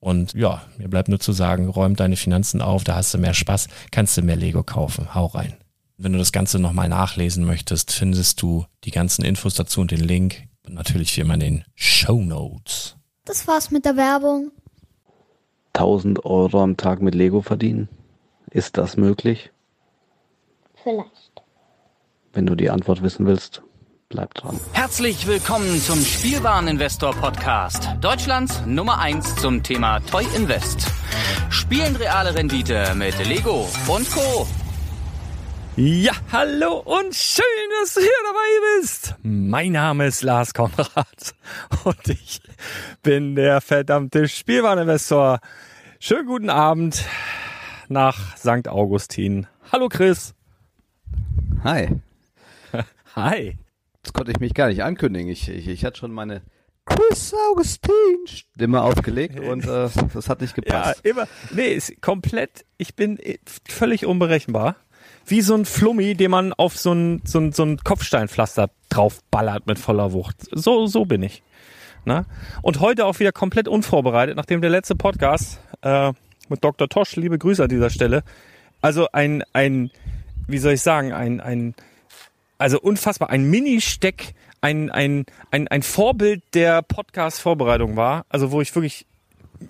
Und ja, mir bleibt nur zu sagen, räum deine Finanzen auf, da hast du mehr Spaß, kannst du mehr Lego kaufen. Hau rein. Wenn du das Ganze nochmal nachlesen möchtest, findest du die ganzen Infos dazu und den Link. Und natürlich wie immer in den Show Notes. Das war's mit der Werbung. 1000 Euro am Tag mit Lego verdienen? Ist das möglich? Vielleicht. Wenn du die Antwort wissen willst, Bleibt dran. Herzlich willkommen zum Spielwareninvestor Podcast. Deutschlands Nummer 1 zum Thema Toy Invest. Spielen reale Rendite mit Lego und Co. Ja, hallo und schön, dass du hier dabei bist. Mein Name ist Lars Konrad und ich bin der verdammte Spielwareninvestor. Schönen guten Abend nach St. Augustin. Hallo Chris. Hi. Hi. Jetzt konnte ich mich gar nicht ankündigen. Ich, ich, ich hatte schon meine Chris Augustin Stimme aufgelegt und äh, das hat nicht gepasst. Ja, immer. Nee, ist komplett, ich bin völlig unberechenbar. Wie so ein Flummi, den man auf so ein, so ein, so ein Kopfsteinpflaster draufballert mit voller Wucht. So, so bin ich. Na? Und heute auch wieder komplett unvorbereitet, nachdem der letzte Podcast äh, mit Dr. Tosch, liebe Grüße an dieser Stelle, also ein, ein, wie soll ich sagen, ein, ein, also unfassbar, ein Mini-Steck, ein, ein, ein, ein Vorbild der Podcast-Vorbereitung war, also wo ich wirklich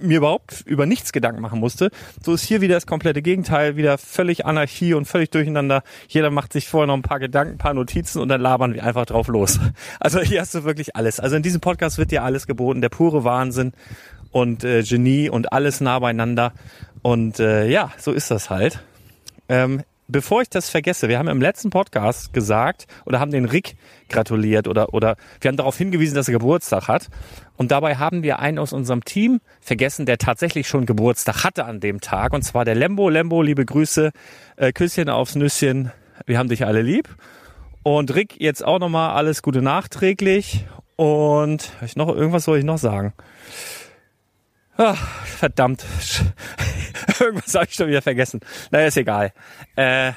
mir überhaupt über nichts Gedanken machen musste. So ist hier wieder das komplette Gegenteil, wieder völlig Anarchie und völlig durcheinander. Jeder macht sich vorher noch ein paar Gedanken, ein paar Notizen und dann labern wir einfach drauf los. Also hier hast du wirklich alles. Also in diesem Podcast wird dir alles geboten, der pure Wahnsinn und äh, Genie und alles nah beieinander. Und äh, ja, so ist das halt. Ähm, bevor ich das vergesse, wir haben im letzten Podcast gesagt oder haben den Rick gratuliert oder, oder wir haben darauf hingewiesen, dass er Geburtstag hat. Und dabei haben wir einen aus unserem Team vergessen, der tatsächlich schon Geburtstag hatte an dem Tag. Und zwar der Lembo. Lembo, liebe Grüße, äh, Küsschen aufs Nüsschen. Wir haben dich alle lieb. Und Rick, jetzt auch nochmal alles Gute nachträglich. Und ich noch irgendwas soll ich noch sagen? Ach, verdammt. Irgendwas habe ich schon wieder vergessen. Naja, ist egal. Äh,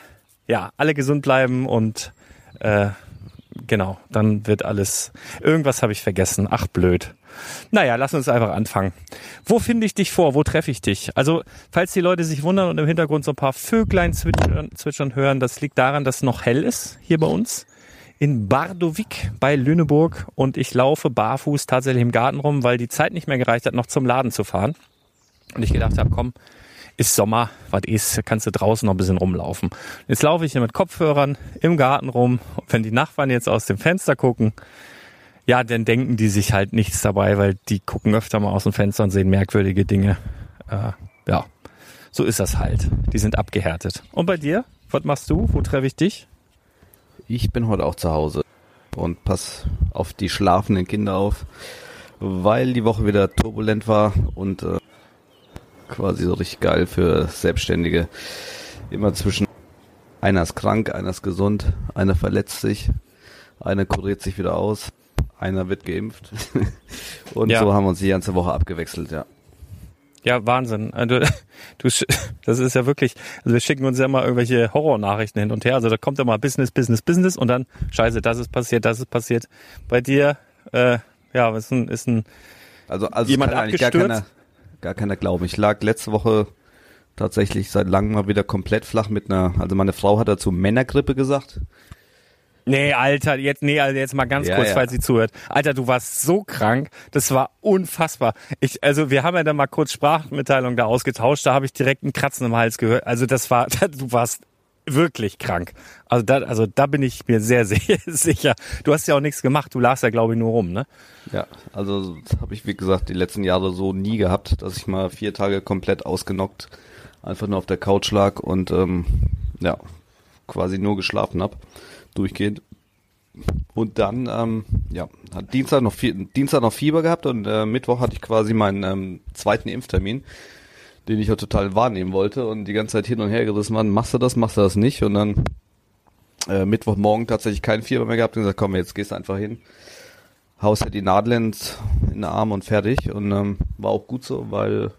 ja, alle gesund bleiben und äh, genau, dann wird alles. Irgendwas habe ich vergessen. Ach, blöd. Naja, lass uns einfach anfangen. Wo finde ich dich vor? Wo treffe ich dich? Also, falls die Leute sich wundern und im Hintergrund so ein paar Vöglein zwitschern, zwitschern hören, das liegt daran, dass es noch hell ist hier bei uns in Bardowik bei Lüneburg und ich laufe barfuß tatsächlich im Garten rum, weil die Zeit nicht mehr gereicht hat, noch zum Laden zu fahren. Und ich gedacht habe, komm, ist Sommer, was ist, kannst du draußen noch ein bisschen rumlaufen. Jetzt laufe ich hier mit Kopfhörern im Garten rum. Und wenn die Nachbarn jetzt aus dem Fenster gucken, ja, dann denken die sich halt nichts dabei, weil die gucken öfter mal aus dem Fenster und sehen merkwürdige Dinge. Äh, ja, so ist das halt. Die sind abgehärtet. Und bei dir? Was machst du? Wo treffe ich dich? Ich bin heute auch zu Hause und pass auf die schlafenden Kinder auf, weil die Woche wieder turbulent war und äh, quasi so richtig geil für Selbstständige. Immer zwischen einer ist krank, einer ist gesund, einer verletzt sich, einer kuriert sich wieder aus, einer wird geimpft. und Ja. so haben wir uns die ganze Woche abgewechselt, ja. Ja, Wahnsinn. Also, du, das ist ja wirklich, also wir schicken uns ja immer irgendwelche Horrornachrichten hin und her. Also da kommt ja mal Business, Business, Business und dann, scheiße, das ist passiert, das ist passiert. Bei dir, äh, ja, ist ein, ist ein Also, also Jemand eigentlich gar abgestürzt? keiner, gar keiner glauben. Ich lag letzte Woche tatsächlich seit langem mal wieder komplett flach mit einer, also meine Frau hat dazu Männergrippe gesagt. Nee, Alter, jetzt, nee, also jetzt mal ganz Ja, kurz, ja. falls sie zuhört. Alter, du warst so krank, das war unfassbar. Ich, also wir haben ja dann mal kurz Sprachmitteilung da ausgetauscht, da habe ich direkt einen Kratzen im Hals gehört. Also das war, du warst wirklich krank. Also da, also da bin ich mir sehr, sehr sicher. Du hast ja auch nichts gemacht, du lagst ja glaube ich nur rum, ne? Ja, also das habe ich wie gesagt die letzten Jahre so nie gehabt, dass ich mal vier Tage komplett ausgenockt einfach nur auf der Couch lag und ähm, ja quasi nur geschlafen hab durchgehend. Und dann ähm, ja hat Dienstag noch Fie- Dienstag noch Fieber gehabt und äh, Mittwoch hatte ich quasi meinen ähm, zweiten Impftermin, den ich auch total wahrnehmen wollte und die ganze Zeit hin und her gerissen waren. Machst du das, machst du das nicht? Und dann äh, Mittwochmorgen tatsächlich kein Fieber mehr gehabt und gesagt, komm, jetzt gehst du einfach hin haust dir die Nadel in den Arm und fertig. Und ähm, war auch gut so, weil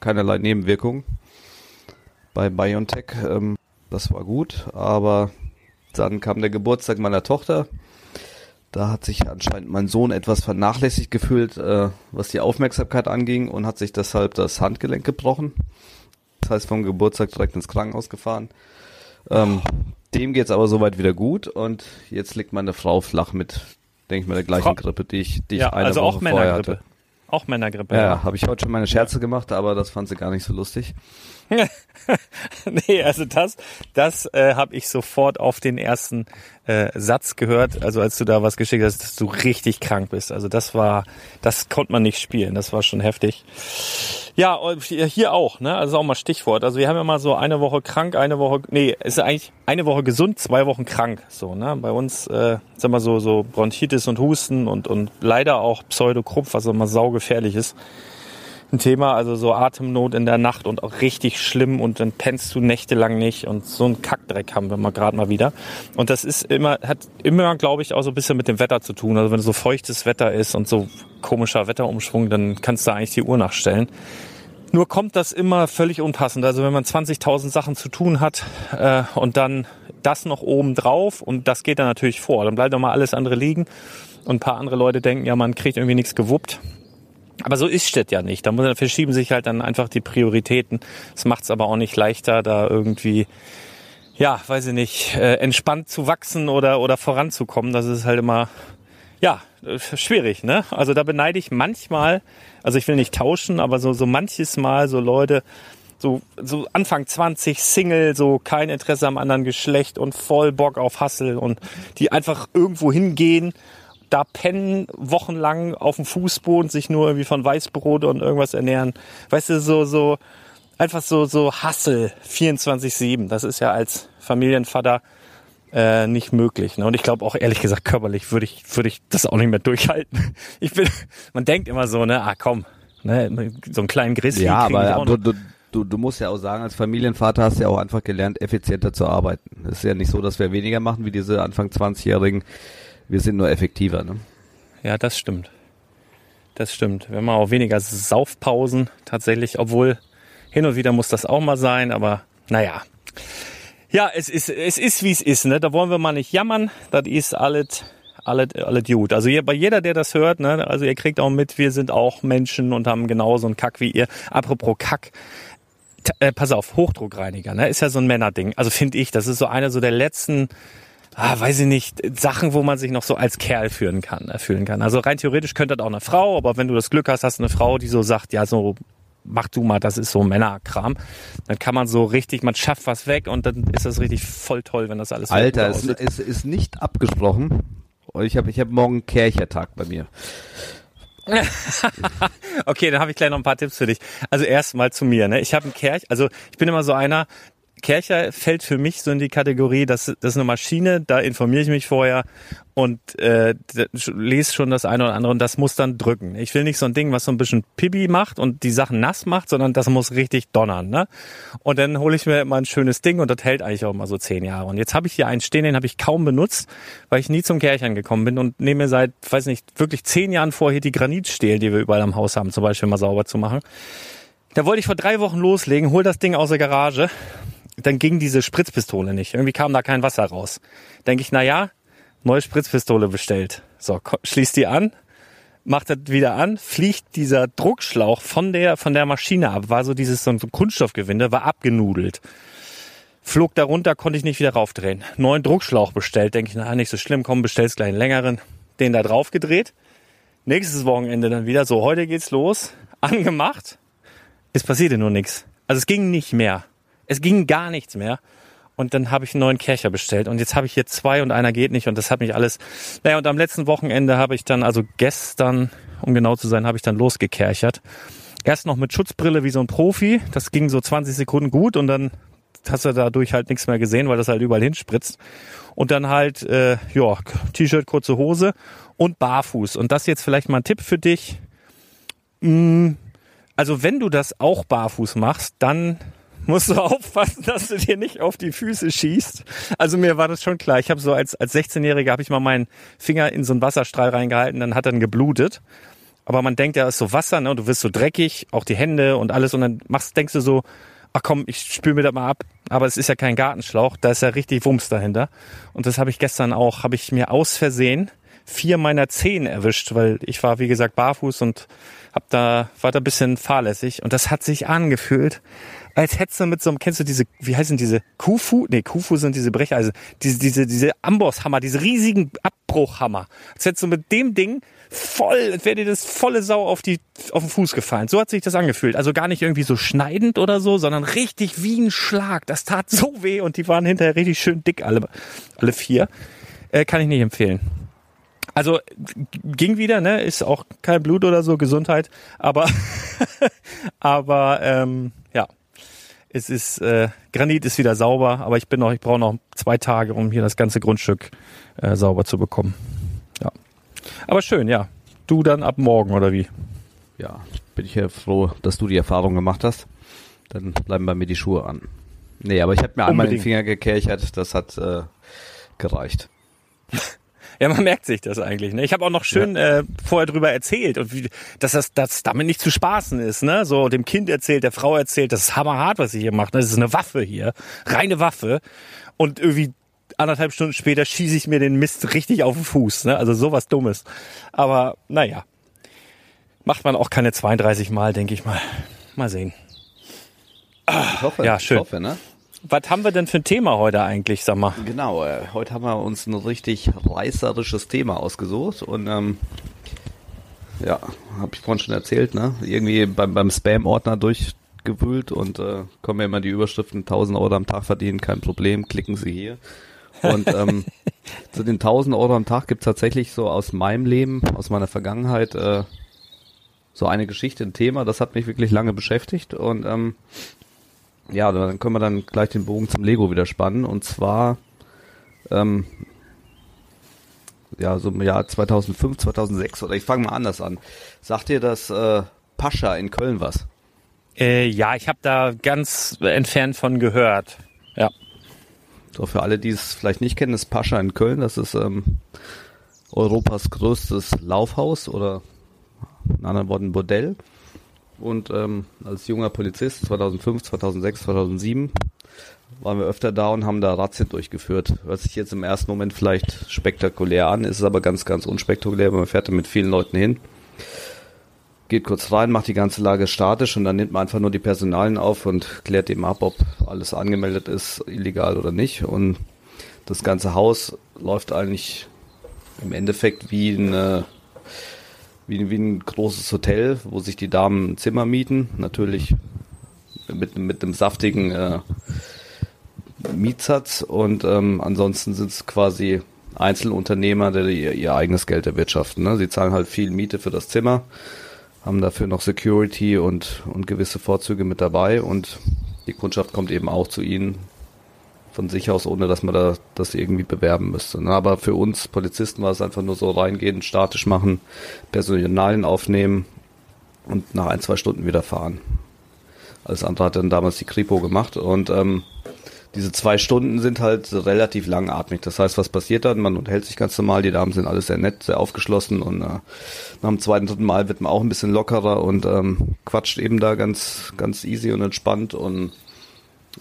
keinerlei Nebenwirkungen bei BioNTech. Ähm, das war gut, aber dann kam der Geburtstag meiner Tochter. Da hat sich anscheinend mein Sohn etwas vernachlässigt gefühlt, äh, was die Aufmerksamkeit anging und hat sich deshalb das Handgelenk gebrochen. Das heißt, vom Geburtstag direkt ins Krankenhaus gefahren. Ähm, dem geht's aber soweit wieder gut und jetzt liegt meine Frau flach mit, denke ich mal, der gleichen Frau- Grippe, die ich, die ich ja, eine also Woche auch vorher Männergrippe. hatte. Auch Männergrippe. Ja, ja habe ich heute schon meine Scherze gemacht, aber das fand sie gar nicht so lustig. nee, also das, das äh, habe ich sofort auf den ersten äh, Satz gehört, also als du da was geschickt hast, dass du richtig krank bist. Also das war, das konnte man nicht spielen, das war schon heftig. Ja, hier auch, ne? Also auch mal Stichwort. Also wir haben ja mal so eine Woche krank, eine Woche, nee, ist eigentlich eine Woche gesund, zwei Wochen krank. So, ne? Bei uns, äh, sag mal so, so Bronchitis und Husten und, und leider auch Pseudokrumpf, was immer saugefährlich ist ein Thema, also so Atemnot in der Nacht und auch richtig schlimm und dann pennst du nächtelang nicht und so ein Kackdreck haben wir mal gerade mal wieder. Und das ist immer, hat immer, glaube ich, auch so ein bisschen mit dem Wetter zu tun. Also wenn so feuchtes Wetter ist und so komischer Wetterumschwung, dann kannst du eigentlich die Uhr nachstellen. Nur kommt das immer völlig unpassend. Also wenn man 20.000 Sachen zu tun hat äh, und dann das noch oben drauf und das geht dann natürlich vor. Dann bleibt doch mal alles andere liegen und ein paar andere Leute denken, ja, man kriegt irgendwie nichts gewuppt. Aber so ist das ja nicht. Da muss- verschieben sich halt dann einfach die Prioritäten. Das macht es aber auch nicht leichter, da irgendwie, ja, weiß ich nicht, äh, entspannt zu wachsen oder, oder voranzukommen. Das ist halt immer, ja, äh, schwierig, ne? Also da beneide ich manchmal, also ich will nicht tauschen, aber so, so manches Mal so Leute, so, so Anfang 20, Single, so kein Interesse am anderen Geschlecht und voll Bock auf Hassel und die einfach irgendwo hingehen, da pennen wochenlang auf dem Fußboden, sich nur irgendwie von Weißbrot und irgendwas ernähren. Weißt du, so, so, einfach so, so Hassel 24-7. Das ist ja als Familienvater äh, nicht möglich. Ne? Und ich glaube auch ehrlich gesagt körperlich würde ich, würde ich das auch nicht mehr durchhalten. Ich bin, man denkt immer so, ne, ah komm, ne, so einen kleinen Grizzly. Ja, aber du, du, du, du musst ja auch sagen, als Familienvater hast du ja auch einfach gelernt, effizienter zu arbeiten. Es ist ja nicht so, dass wir weniger machen wie diese Anfang 20-Jährigen. Wir sind nur effektiver. Ne? Ja, das stimmt. Das stimmt. Wir haben auch weniger Saufpausen tatsächlich, obwohl hin und wieder muss das auch mal sein, aber naja. Ja, es ist, es ist wie es ist, ne? Da wollen wir mal nicht jammern. Das ist alles, alles, alles gut. Also hier, bei jeder, der das hört, ne? Also ihr kriegt auch mit, wir sind auch Menschen und haben genauso einen Kack wie ihr. Apropos Kack. Äh, pass auf, Hochdruckreiniger, ne? Ist ja so ein Männerding. Also finde ich, das ist so eine so der letzten, ah, weiß ich nicht, Sachen, wo man sich noch so als Kerl fühlen kann, äh, fühlen kann. Also rein theoretisch könnte das auch eine Frau, aber wenn du das Glück hast, hast du eine Frau, die so sagt, ja, so mach du mal, das ist so Männerkram. Dann kann man so richtig, man schafft was weg und dann ist das richtig voll toll, wenn das alles Alter, es ist, ist nicht abgesprochen. Ich habe ich hab morgen Kerchertag bei mir. Okay, dann habe ich gleich noch ein paar Tipps für dich. Also erstmal zu mir. Ne? Ich habe einen Kerch, also ich bin immer so einer, Kercher fällt für mich so in die Kategorie, das, das ist eine Maschine, da informiere ich mich vorher und äh, lese schon das eine oder andere und das muss dann drücken. Ich will nicht so ein Ding, was so ein bisschen Pibi macht und die Sachen nass macht, sondern das muss richtig donnern. Ne? Und dann hole ich mir immer ein schönes Ding und das hält eigentlich auch mal so zehn Jahre. Und jetzt habe ich hier einen stehen, den habe ich kaum benutzt, weil ich nie zum Kerchern gekommen bin und nehme seit, weiß nicht, wirklich zehn Jahren vor, hier die Granitstähle, die wir überall am Haus haben, zum Beispiel mal sauber zu machen. Da wollte ich vor drei Wochen loslegen, hol das Ding aus der Garage. Dann ging diese Spritzpistole nicht. Irgendwie kam da kein Wasser raus. Denke ich, na ja, neue Spritzpistole bestellt. So, schließt die an, macht das wieder an, fliegt dieser Druckschlauch von der, von der Maschine ab. War so dieses, so ein Kunststoffgewinde, war abgenudelt. Flog da runter, konnte ich nicht wieder raufdrehen. Neuen Druckschlauch bestellt. Denke ich, na, nicht so schlimm, komm, bestellst gleich einen längeren. Den da drauf gedreht. Nächstes Wochenende dann wieder so, heute geht's los. Angemacht. Es passierte nur nichts. Also es ging nicht mehr. Es ging gar nichts mehr. Und dann habe ich einen neuen Kercher bestellt. Und jetzt habe ich hier zwei und einer geht nicht. Und das hat mich alles. Naja, und am letzten Wochenende habe ich dann, also gestern, um genau zu sein, habe ich dann losgekerchert. Erst noch mit Schutzbrille wie so ein Profi. Das ging so 20 Sekunden gut und dann hast du dadurch halt nichts mehr gesehen, weil das halt überall hinspritzt. Und dann halt, äh, ja, T-Shirt, kurze Hose und barfuß. Und das jetzt vielleicht mal ein Tipp für dich. Mm, Also wenn du das auch barfuß machst, dann musst du aufpassen, dass du dir nicht auf die Füße schießt. Also mir war das schon klar. Ich habe so als, als 16-Jähriger habe ich mal meinen Finger in so einen Wasserstrahl reingehalten, dann hat er geblutet. Aber man denkt ja, ist so Wasser, ne? Du wirst so dreckig, auch die Hände und alles. Und dann machst, denkst du so, ach komm, ich spül mir das mal ab. Aber es ist ja kein Gartenschlauch, da ist ja richtig Wumms dahinter. Und das habe ich gestern auch, habe ich mir aus Versehen vier meiner Zehen erwischt, weil ich war, wie gesagt, barfuß und hab da, war da ein bisschen fahrlässig. Und das hat sich angefühlt, als hättest du mit so einem, kennst du diese, wie heißen diese Kufu? Nee, Kufu sind diese Brecheisen. Diese, diese, diese Ambosshammer, diese riesigen Abbruchhammer. Als hättest du mit dem Ding voll, als wäre dir das volle Sau auf die, auf den Fuß gefallen. So hat sich das angefühlt. Also gar nicht irgendwie so schneidend oder so, sondern richtig wie ein Schlag. Das tat so weh und die waren hinterher richtig schön dick, alle, alle vier. Äh, kann ich nicht empfehlen. Also ging wieder, ne? Ist auch kein Blut oder so, Gesundheit. Aber, aber ähm, ja, es ist äh, Granit ist wieder sauber, aber ich bin noch, ich brauche noch zwei Tage, um hier das ganze Grundstück äh, sauber zu bekommen. Ja, aber schön, ja. Du dann ab morgen oder wie? Ja, bin ich ja froh, dass du die Erfahrung gemacht hast. Dann bleiben bei mir die Schuhe an. Nee, aber ich habe mir einmal den Unbedingt. Finger gekerchert, das hat äh, gereicht. Ja, man merkt sich das eigentlich. Ne? Ich habe auch noch schön äh, vorher drüber erzählt und wie, dass das dass damit nicht zu spaßen ist. Ne? So dem Kind erzählt, der Frau erzählt, das ist hammerhart, was sie hier macht. ne? Das ist eine Waffe hier, reine Waffe. Und irgendwie anderthalb Stunden später schieße ich mir den Mist richtig auf den Fuß. Ne? Also sowas Dummes. Aber naja, macht man auch keine 32 Mal, denke ich mal. Mal sehen. Ich hoffe, Ja, schön. ich hoffe, ne? Was haben wir denn für ein Thema heute eigentlich, sag mal? Genau, äh, heute haben wir uns ein richtig reißerisches Thema ausgesucht und ähm, ja, habe ich vorhin schon erzählt, ne? Irgendwie beim, beim Spam-Ordner durchgewühlt und äh, kommen mir immer die Überschriften 1000 Euro am Tag verdienen, kein Problem, klicken Sie hier. Und ähm, zu den 1000 Euro am Tag gibt's tatsächlich so aus meinem Leben, aus meiner Vergangenheit äh, so eine Geschichte, ein Thema, das hat mich wirklich lange beschäftigt und ähm, Ja, dann können wir dann gleich den Bogen zum Lego wieder spannen. Und zwar, ähm, ja, so im Jahr 2005, 2006 oder ich fange mal anders an. Sagt dir das äh, Pascha in Köln was? Äh, ja, ich habe da ganz entfernt von gehört. Ja. So, für alle, die es vielleicht nicht kennen, das Pascha in Köln, das ist ähm, Europas größtes Laufhaus oder in anderen Worten Bordell. Und ähm, als junger Polizist 2005, 2006, 2007 waren wir öfter da und haben da Razzien durchgeführt. Hört sich jetzt im ersten Moment vielleicht spektakulär an, ist es aber ganz, ganz unspektakulär, man fährt da mit vielen Leuten hin, geht kurz rein, macht die ganze Lage statisch und dann nimmt man einfach nur die Personalien auf und klärt eben ab, ob alles angemeldet ist, illegal oder nicht. Und das ganze Haus läuft eigentlich im Endeffekt wie eine wie, wie ein großes Hotel, wo sich die Damen ein Zimmer mieten. Natürlich mit, mit einem saftigen äh, Mietsatz und ähm, ansonsten sind es quasi Einzelunternehmer, die ihr, ihr eigenes Geld erwirtschaften. Ne? Sie zahlen halt viel Miete für das Zimmer, haben dafür noch Security und, und gewisse Vorzüge mit dabei und die Kundschaft kommt eben auch zu ihnen von sich aus, ohne dass man da das irgendwie bewerben müsste. Ne? Aber für uns Polizisten war es einfach nur so reingehen, statisch machen, Personalien aufnehmen und nach ein, zwei Stunden wieder fahren. Alles andere hat dann damals die Kripo gemacht und ähm, diese zwei Stunden sind halt relativ langatmig. Das heißt, was passiert dann? Man unterhält sich ganz normal, die Damen sind alles sehr nett, sehr aufgeschlossen und äh, nach dem zweiten, dritten Mal wird man auch ein bisschen lockerer und ähm, quatscht eben da ganz, ganz easy und entspannt und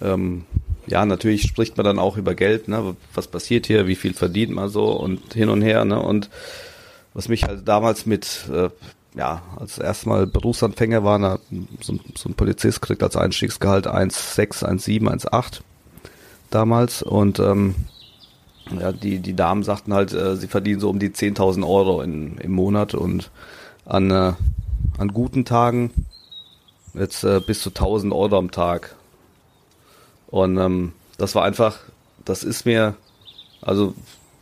ähm, ja, natürlich spricht man dann auch über Geld, ne? Was passiert hier, wie viel verdient man so und hin und her, ne? Und was mich halt damals mit, äh, ja, als erstmal Berufsanfänger war, na, so, so, ein Polizist kriegt als Einstiegsgehalt 1,6, 1,7, 1,8 damals und ähm, ja, die, die Damen sagten halt, äh, sie verdienen so um die 10.000 Euro in, im Monat und an, äh, an guten Tagen jetzt äh, bis zu 1.000 Euro am Tag und ähm, das war einfach, das ist mir, also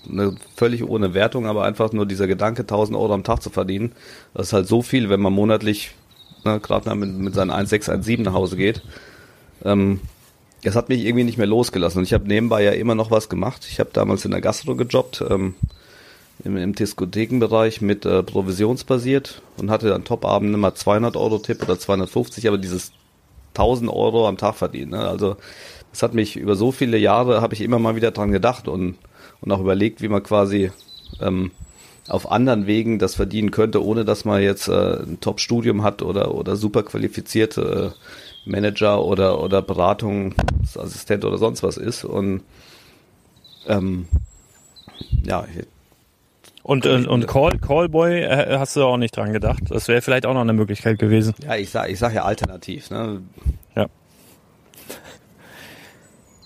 eine völlig ohne Wertung, aber einfach nur dieser Gedanke, 1000 Euro am Tag zu verdienen. Das ist halt so viel, wenn man monatlich, ne, gerade mit, mit seinen 1,6, nach Hause geht. Ähm, das hat mich irgendwie nicht mehr losgelassen. Und ich habe nebenbei ja immer noch was gemacht. Ich habe damals in der Gastro gejobbt, ähm, im, im Diskothekenbereich mit äh, provisionsbasiert und hatte dann Topabend immer 200 Euro Tipp oder 250, aber dieses 1000 Euro am Tag verdienen. Ne? Also das hat mich über so viele Jahre, habe ich immer mal wieder dran gedacht und, und auch überlegt, wie man quasi ähm, auf anderen Wegen das verdienen könnte, ohne dass man jetzt äh, ein Top-Studium hat oder, oder super qualifizierte äh, Manager oder, oder Beratungsassistent oder sonst was ist. Und ähm, ja, und, und, und Call, Callboy äh, hast du auch nicht dran gedacht. Das wäre vielleicht auch noch eine Möglichkeit gewesen. Ja, ich sag, ich sag ja alternativ. Ne? Ja.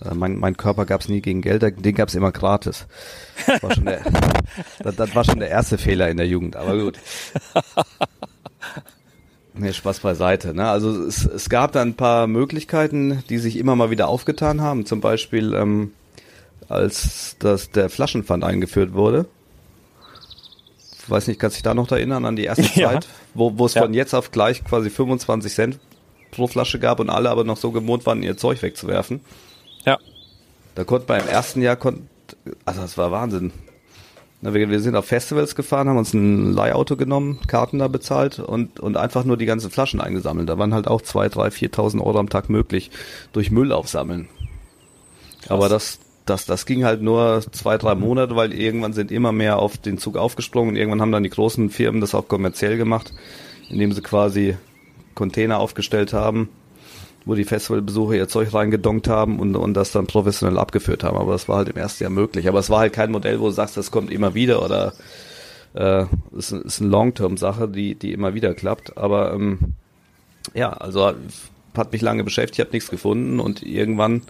Äh, mein, mein Körper gab es nie gegen Geld, den gab es immer gratis. Das war, schon der, das, das war schon der erste Fehler in der Jugend, aber gut. Nee, Spaß beiseite. Ne? Also es, es gab da ein paar Möglichkeiten, die sich immer mal wieder aufgetan haben. Zum Beispiel, ähm, als das, der Flaschenpfand eingeführt wurde. Ich weiß nicht, kannst du dich da noch erinnern an die erste ja. Zeit, wo, wo es ja. von jetzt auf gleich quasi 25 Cent pro Flasche gab und alle aber noch so gewohnt waren, ihr Zeug wegzuwerfen. Ja. Da konnte man im ersten Jahr, konnt, also das war Wahnsinn. Wir, wir sind auf Festivals gefahren, haben uns ein Leihauto genommen, Karten da bezahlt und, und einfach nur die ganzen Flaschen eingesammelt. Da waren halt auch zwei, drei, viertausend Euro am Tag möglich durch Müll aufsammeln. Krass. Aber das, das, das ging halt nur zwei, drei Monate, weil irgendwann sind immer mehr auf den Zug aufgesprungen und irgendwann haben dann die großen Firmen das auch kommerziell gemacht, indem sie quasi Container aufgestellt haben wo die Festivalbesucher ihr Zeug reingedonkt haben und, und das dann professionell abgeführt haben. Aber das war halt im ersten Jahr möglich. Aber es war halt kein Modell, wo du sagst, das kommt immer wieder oder äh, ist, ist eine Long-Term-Sache, die, die immer wieder klappt. Aber ähm, ja, also hat mich lange beschäftigt, ich habe nichts gefunden und irgendwann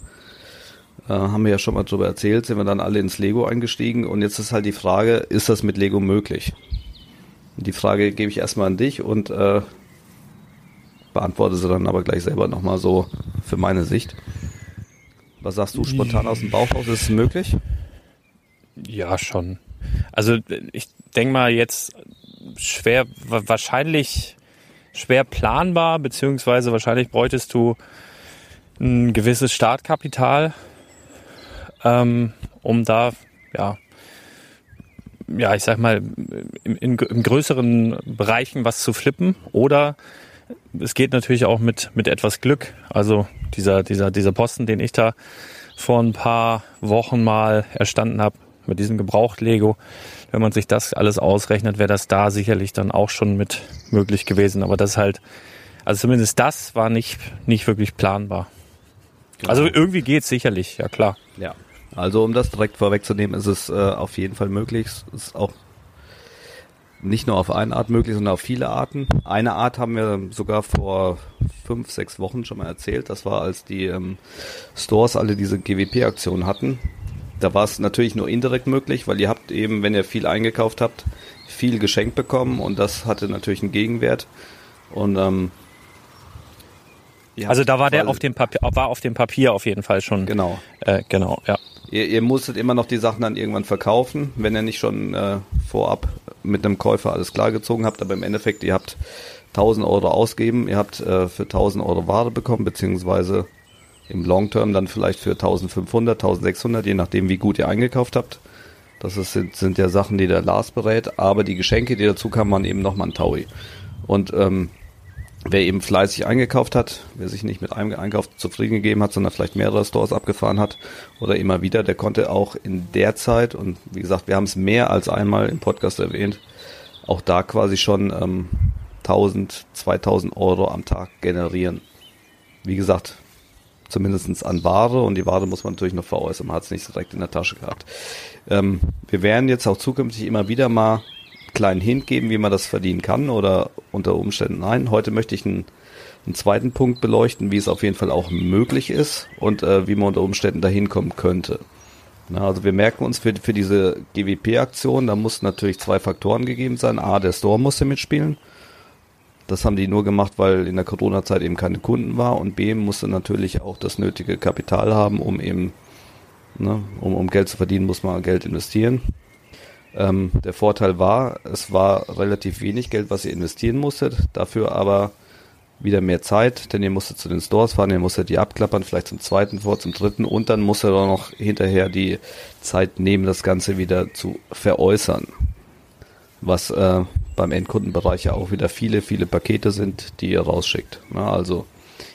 äh, haben wir ja schon mal drüber erzählt, sind wir dann alle ins Lego eingestiegen und jetzt ist halt die Frage, ist das mit Lego möglich? Die Frage gebe ich erstmal an dich und äh, beantworte sie dann aber gleich selber nochmal so für meine Sicht. Was sagst du spontan aus dem Bauch raus? Ist es möglich? Ja, schon. Also ich denke mal jetzt schwer, wahrscheinlich schwer planbar, beziehungsweise wahrscheinlich bräuchtest du ein gewisses Startkapital, ähm, um da, ja, ja, ich sag mal, in, in, in größeren Bereichen was zu flippen. Oder es geht natürlich auch mit, mit etwas Glück. Also dieser, dieser, dieser Posten, den ich da vor ein paar Wochen mal erstanden habe, mit diesem Gebraucht-Lego, wenn man sich das alles ausrechnet, wäre das da sicherlich dann auch schon mit möglich gewesen. Aber das halt, also zumindest das war nicht, nicht wirklich planbar. Also irgendwie geht's sicherlich, ja klar. Ja. Also um das direkt vorwegzunehmen, ist es äh, auf jeden Fall möglich. Es ist auch nicht nur auf eine Art möglich, sondern auf viele Arten. Eine Art haben wir sogar vor fünf, sechs Wochen schon mal erzählt. Das war, als die ähm, Stores alle diese GWP-Aktion hatten. Da war es natürlich nur indirekt möglich, weil ihr habt eben, wenn ihr viel eingekauft habt, viel geschenkt bekommen und das hatte natürlich einen Gegenwert. Und ähm, ja, also da war der auf dem Papier, war auf dem Papier auf jeden Fall schon. Genau. Äh, genau, ja. Ihr, ihr musstet immer noch die Sachen dann irgendwann verkaufen, wenn ihr nicht schon äh, vorab mit einem Käufer alles klargezogen habt. Aber im Endeffekt, ihr habt 1000 Euro ausgeben, ihr habt äh, für 1000 Euro Ware bekommen, beziehungsweise im Long Term dann vielleicht für 1500, 1600, je nachdem wie gut ihr eingekauft habt. Das ist, sind, sind ja Sachen, die der Lars berät, aber die Geschenke, die dazu kamen, waren eben nochmal ein Taui. Und ähm, wer eben fleißig eingekauft hat, wer sich nicht mit einem Einkauf zufrieden gegeben hat, sondern vielleicht mehrere Stores abgefahren hat oder immer wieder, der konnte auch in der Zeit, und wie gesagt, wir haben es mehr als einmal im Podcast erwähnt, auch da quasi schon ähm, 1000, 2000 Euro am Tag generieren. Wie gesagt, zumindestens an Ware und die Ware muss man natürlich noch veräußern, man hat es nicht direkt in der Tasche gehabt. Ähm, wir werden jetzt auch zukünftig immer wieder mal kleinen Hint geben, wie man das verdienen kann oder unter Umständen nein. Heute möchte ich einen, einen zweiten Punkt beleuchten, wie es auf jeden Fall auch möglich ist und äh, wie man unter Umständen dahin kommen könnte. Na, also wir merken uns für, für diese GWP-Aktion, da mussten natürlich zwei Faktoren gegeben sein. A, der Store musste mitspielen. Das haben die nur gemacht, weil in der Corona-Zeit eben keine Kunden war. Und B, musste natürlich auch das nötige Kapital haben, um eben, ne, um, um Geld zu verdienen, muss man Geld investieren. Ähm, der Vorteil war, es war relativ wenig Geld, was ihr investieren musstet, dafür aber wieder mehr Zeit, denn ihr musstet zu den Stores fahren, ihr musstet die abklappern, vielleicht zum zweiten vor, zum dritten und dann musstet ihr noch hinterher die Zeit nehmen, das Ganze wieder zu veräußern. Was äh, beim Endkundenbereich ja auch wieder viele, viele Pakete sind, die ihr rausschickt. Na, also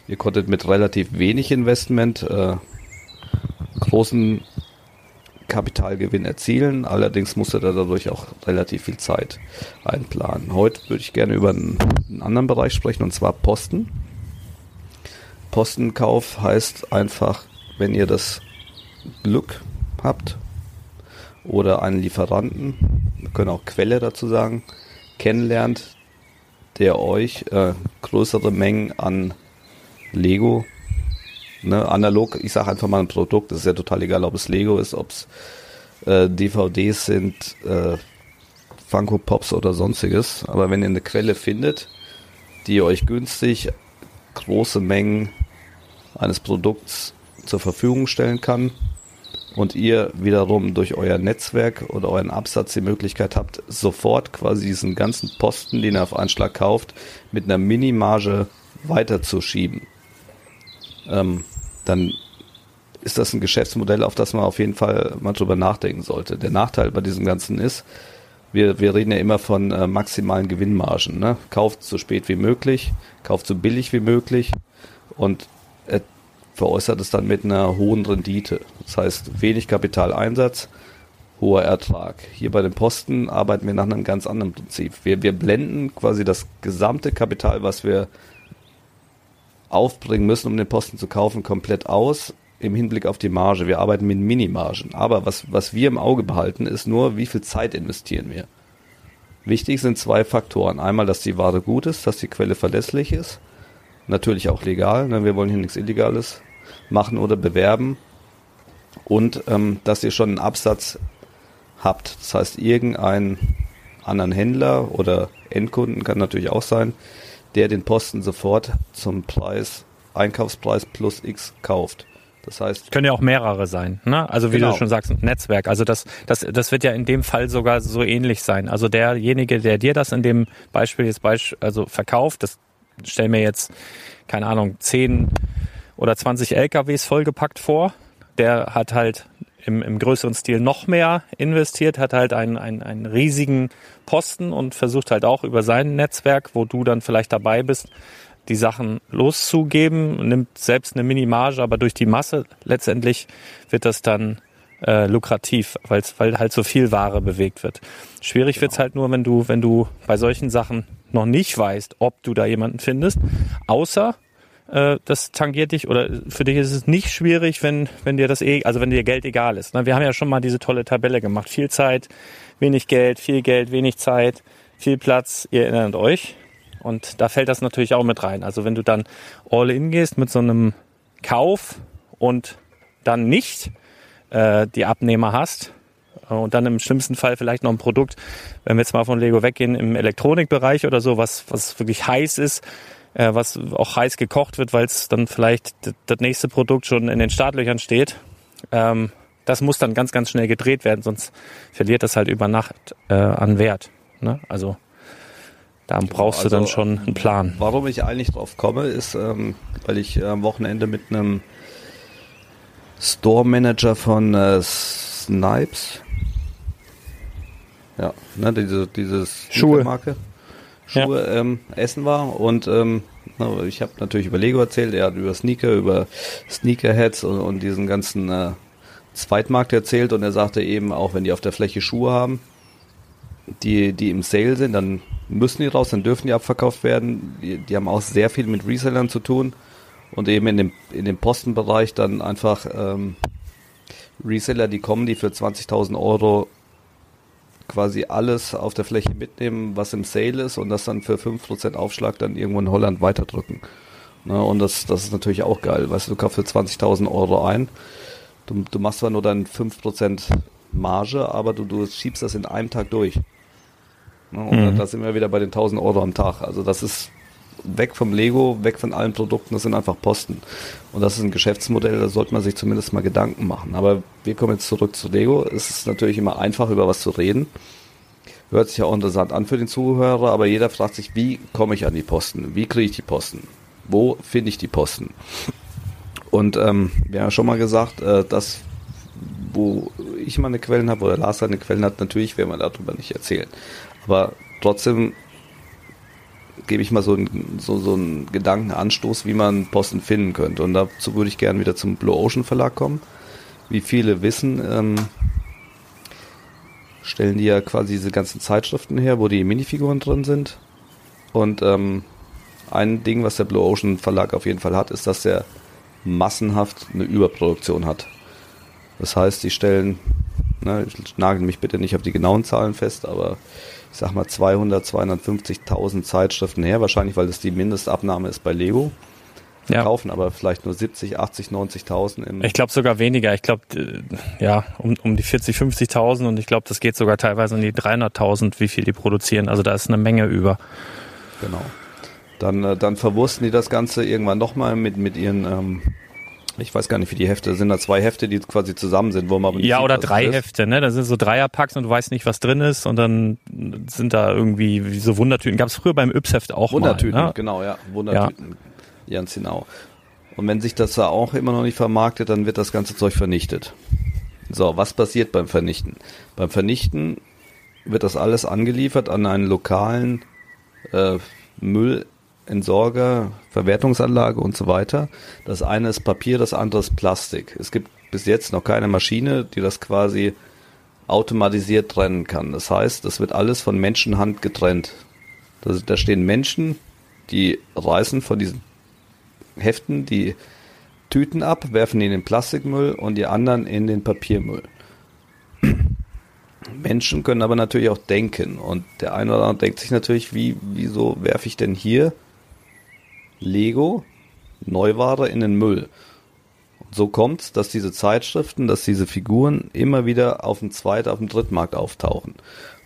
ihr konntet mit relativ wenig Investment äh, großen Kapitalgewinn erzielen. Allerdings musste er dadurch auch relativ viel Zeit einplanen. Heute würde ich gerne über einen, einen anderen Bereich sprechen, und zwar Posten. Postenkauf heißt einfach, wenn ihr das Glück habt oder einen Lieferanten, wir können auch Quelle dazu sagen, kennenlernt, der euch äh, größere Mengen an Lego Ne, analog, ich sage einfach mal ein Produkt, das ist ja total egal, ob es Lego ist, ob es äh, DVDs sind, äh, Funko Pops oder sonstiges. Aber wenn ihr eine Quelle findet, die euch günstig große Mengen eines Produkts zur Verfügung stellen kann und ihr wiederum durch euer Netzwerk oder euren Absatz die Möglichkeit habt, sofort quasi diesen ganzen Posten, den ihr auf Anschlag kauft, mit einer Minimarge weiterzuschieben. Ähm, dann ist das ein Geschäftsmodell, auf das man auf jeden Fall mal drüber nachdenken sollte. Der Nachteil bei diesem Ganzen ist, wir, wir reden ja immer von äh, maximalen Gewinnmargen. Ne? Kauft so spät wie möglich, kauft so billig wie möglich und er veräußert es dann mit einer hohen Rendite. Das heißt, wenig Kapitaleinsatz, hoher Ertrag. Hier bei den Posten arbeiten wir nach einem ganz anderen Prinzip. Wir, wir blenden quasi das gesamte Kapital, was wir aufbringen müssen, um den Posten zu kaufen, komplett aus im Hinblick auf die Marge. Wir arbeiten mit Minimargen. Aber was, was wir im Auge behalten, ist nur, wie viel Zeit investieren wir. Wichtig sind zwei Faktoren. Einmal, dass die Ware gut ist, dass die Quelle verlässlich ist. Natürlich auch legal, ne? wir wollen hier nichts Illegales machen oder bewerben. Und ähm, dass ihr schon einen Absatz habt. Das heißt, irgendeinen anderen Händler oder Endkunden kann natürlich auch sein, der den Posten sofort zum Preis, Einkaufspreis plus X kauft. Das heißt. Können ja auch mehrere sein, ne? Also wie genau. du schon sagst, ein Netzwerk. Also das, das, das wird ja in dem Fall sogar so ähnlich sein. Also derjenige, der dir das in dem Beispiel jetzt beisp also verkauft, das stell mir jetzt, keine Ahnung, zehn oder 20 LKWs vollgepackt vor. Der hat halt im, im größeren Stil noch mehr investiert, hat halt einen, einen, einen riesigen Posten und versucht halt auch über sein Netzwerk, wo du dann vielleicht dabei bist, die Sachen loszugeben, nimmt selbst eine Minimarge, aber durch die Masse letztendlich wird das dann äh, lukrativ, weil's, weil halt so viel Ware bewegt wird. Schwierig wird's halt nur, wenn du, wenn du bei solchen Sachen noch nicht weißt, ob du da jemanden findest, außer äh, das tangiert dich oder für dich ist es nicht schwierig, wenn, wenn dir das eh, also wenn dir Geld egal ist. Ne? Wir haben ja schon mal diese tolle Tabelle gemacht. Viel Zeit, wenig Geld, viel Geld, wenig Zeit, viel Platz. Ihr erinnert euch. Und da fällt das natürlich auch mit rein. Also wenn du dann all in gehst mit so einem Kauf und dann nicht äh, die Abnehmer hast äh, und dann im schlimmsten Fall vielleicht noch ein Produkt, wenn wir jetzt mal von Lego weggehen, im Elektronikbereich oder so, was, was wirklich heiß ist, äh, was auch heiß gekocht wird, weil es dann vielleicht das nächste Produkt schon in den Startlöchern steht. Ähm, das muss dann ganz, ganz schnell gedreht werden, sonst verliert das halt über Nacht äh, an Wert. Ne? Also da brauchst also, du dann also, schon einen Plan. Warum ich eigentlich drauf komme, ist, ähm, weil ich am Wochenende mit einem Store Manager von äh, Snipes, ja, ne, diese, dieses Schuhe. Marke, Schuhe ja. ähm, essen war und ähm, ich habe natürlich über Lego erzählt, er hat über Sneaker, über Sneakerheads und, und diesen ganzen äh, Zweitmarkt erzählt und er sagte eben, auch wenn die auf der Fläche Schuhe haben, die, die im Sale sind, dann müssen die raus, dann dürfen die abverkauft werden. Die, die haben auch sehr viel mit Resellern zu tun und eben in dem, in dem Postenbereich dann einfach ähm, Reseller, die kommen, die für 20.000 Euro quasi alles auf der Fläche mitnehmen, was im Sale ist und das dann für 5% Aufschlag dann irgendwo in Holland weiterdrücken. Ne, und das, das ist natürlich auch geil. Weißt du, du kaufst für 20.000 Euro ein, du, du machst zwar nur dann 5% Marge, aber du, du schiebst das in einem Tag durch. Ne, und mhm. da sind wir wieder bei den 1000 Euro am Tag. Also das ist weg vom Lego, weg von allen Produkten, das sind einfach Posten. Und das ist ein Geschäftsmodell, da sollte man sich zumindest mal Gedanken machen. Aber wir kommen jetzt zurück zu Lego. Es ist natürlich immer einfach, über was zu reden. Hört sich ja auch interessant an für den Zuhörer, aber jeder fragt sich, wie komme ich an die Posten? Wie kriege ich die Posten? Wo finde ich die Posten? Und ähm, wir haben ja schon mal gesagt, äh, dass wo ich meine Quellen habe oder Lars seine Quellen hat, natürlich werden wir darüber nicht erzählen. Aber trotzdem gebe ich mal so, ein, so, so einen Gedankenanstoß, wie man Posten finden könnte. Und dazu würde ich gerne wieder zum Blue Ocean Verlag kommen. Wie viele wissen, ähm, stellen die ja quasi diese ganzen Zeitschriften her, wo die Minifiguren drin sind. Und ähm, ein Ding, was der Blue Ocean Verlag auf jeden Fall hat, ist, dass er massenhaft eine Überproduktion hat. Das heißt, die stellen, ne, ich nagel mich bitte nicht auf die genauen Zahlen fest, aber ich sag mal 200, 250.000 Zeitschriften her, wahrscheinlich weil das die Mindestabnahme ist bei Lego. Ja. Kaufen aber vielleicht nur 70, 80, 90.000 im. Ich glaube sogar weniger. Ich glaube, ja, um, um die 40, 50.000 und ich glaube, das geht sogar teilweise in die 300.000, wie viel die produzieren. Also da ist eine Menge über. Genau. Dann, äh, dann verwursten die das Ganze irgendwann nochmal mit, mit ihren ähm, ich weiß gar nicht, wie die Hefte sind. Da zwei Hefte, die quasi zusammen sind, wo man aber nicht Ja, sieht, oder drei Hefte, ne? Da sind so Dreierpacks und du weißt nicht, was drin ist und dann sind da irgendwie wie so Wundertüten. Gab es früher beim Yps-Heft auch Wundertüten, mal, ne? genau, ja. Wundertüten. Ja. Ganz genau. Und wenn sich das da auch immer noch nicht vermarktet, dann wird das ganze Zeug vernichtet. So, was passiert beim Vernichten? Beim Vernichten wird das alles angeliefert an einen lokalen äh, Müll Entsorger, Verwertungsanlage und so weiter. Das eine ist Papier, das andere ist Plastik. Es gibt bis jetzt noch keine Maschine, die das quasi automatisiert trennen kann. Das heißt, das wird alles von Menschenhand getrennt. Da, da stehen Menschen, die reißen von diesen Heften die Tüten ab, werfen die in den Plastikmüll und die anderen in den Papiermüll. Menschen können aber natürlich auch denken und der eine oder andere denkt sich natürlich, wie, wieso werfe ich denn hier Lego Neuware in den Müll. Und so kommt's, dass diese Zeitschriften, dass diese Figuren immer wieder auf dem zweiten, auf dem Drittmarkt auftauchen.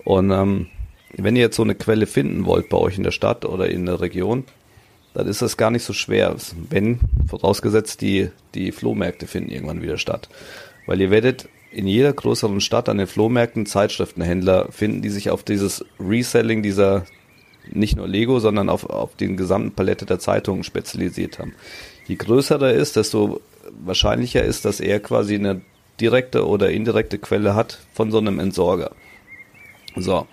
Und ähm, wenn ihr jetzt so eine Quelle finden wollt bei euch in der Stadt oder in der Region, dann ist das gar nicht so schwer, wenn, vorausgesetzt, die, die Flohmärkte finden irgendwann wieder statt. Weil ihr werdet in jeder größeren Stadt an den Flohmärkten Zeitschriftenhändler finden, die sich auf dieses Reselling dieser nicht nur Lego, sondern auf, auf den gesamten Palette der Zeitungen spezialisiert haben. Je größer er ist, desto wahrscheinlicher ist, dass er quasi eine direkte oder indirekte Quelle hat von so einem Entsorger. So.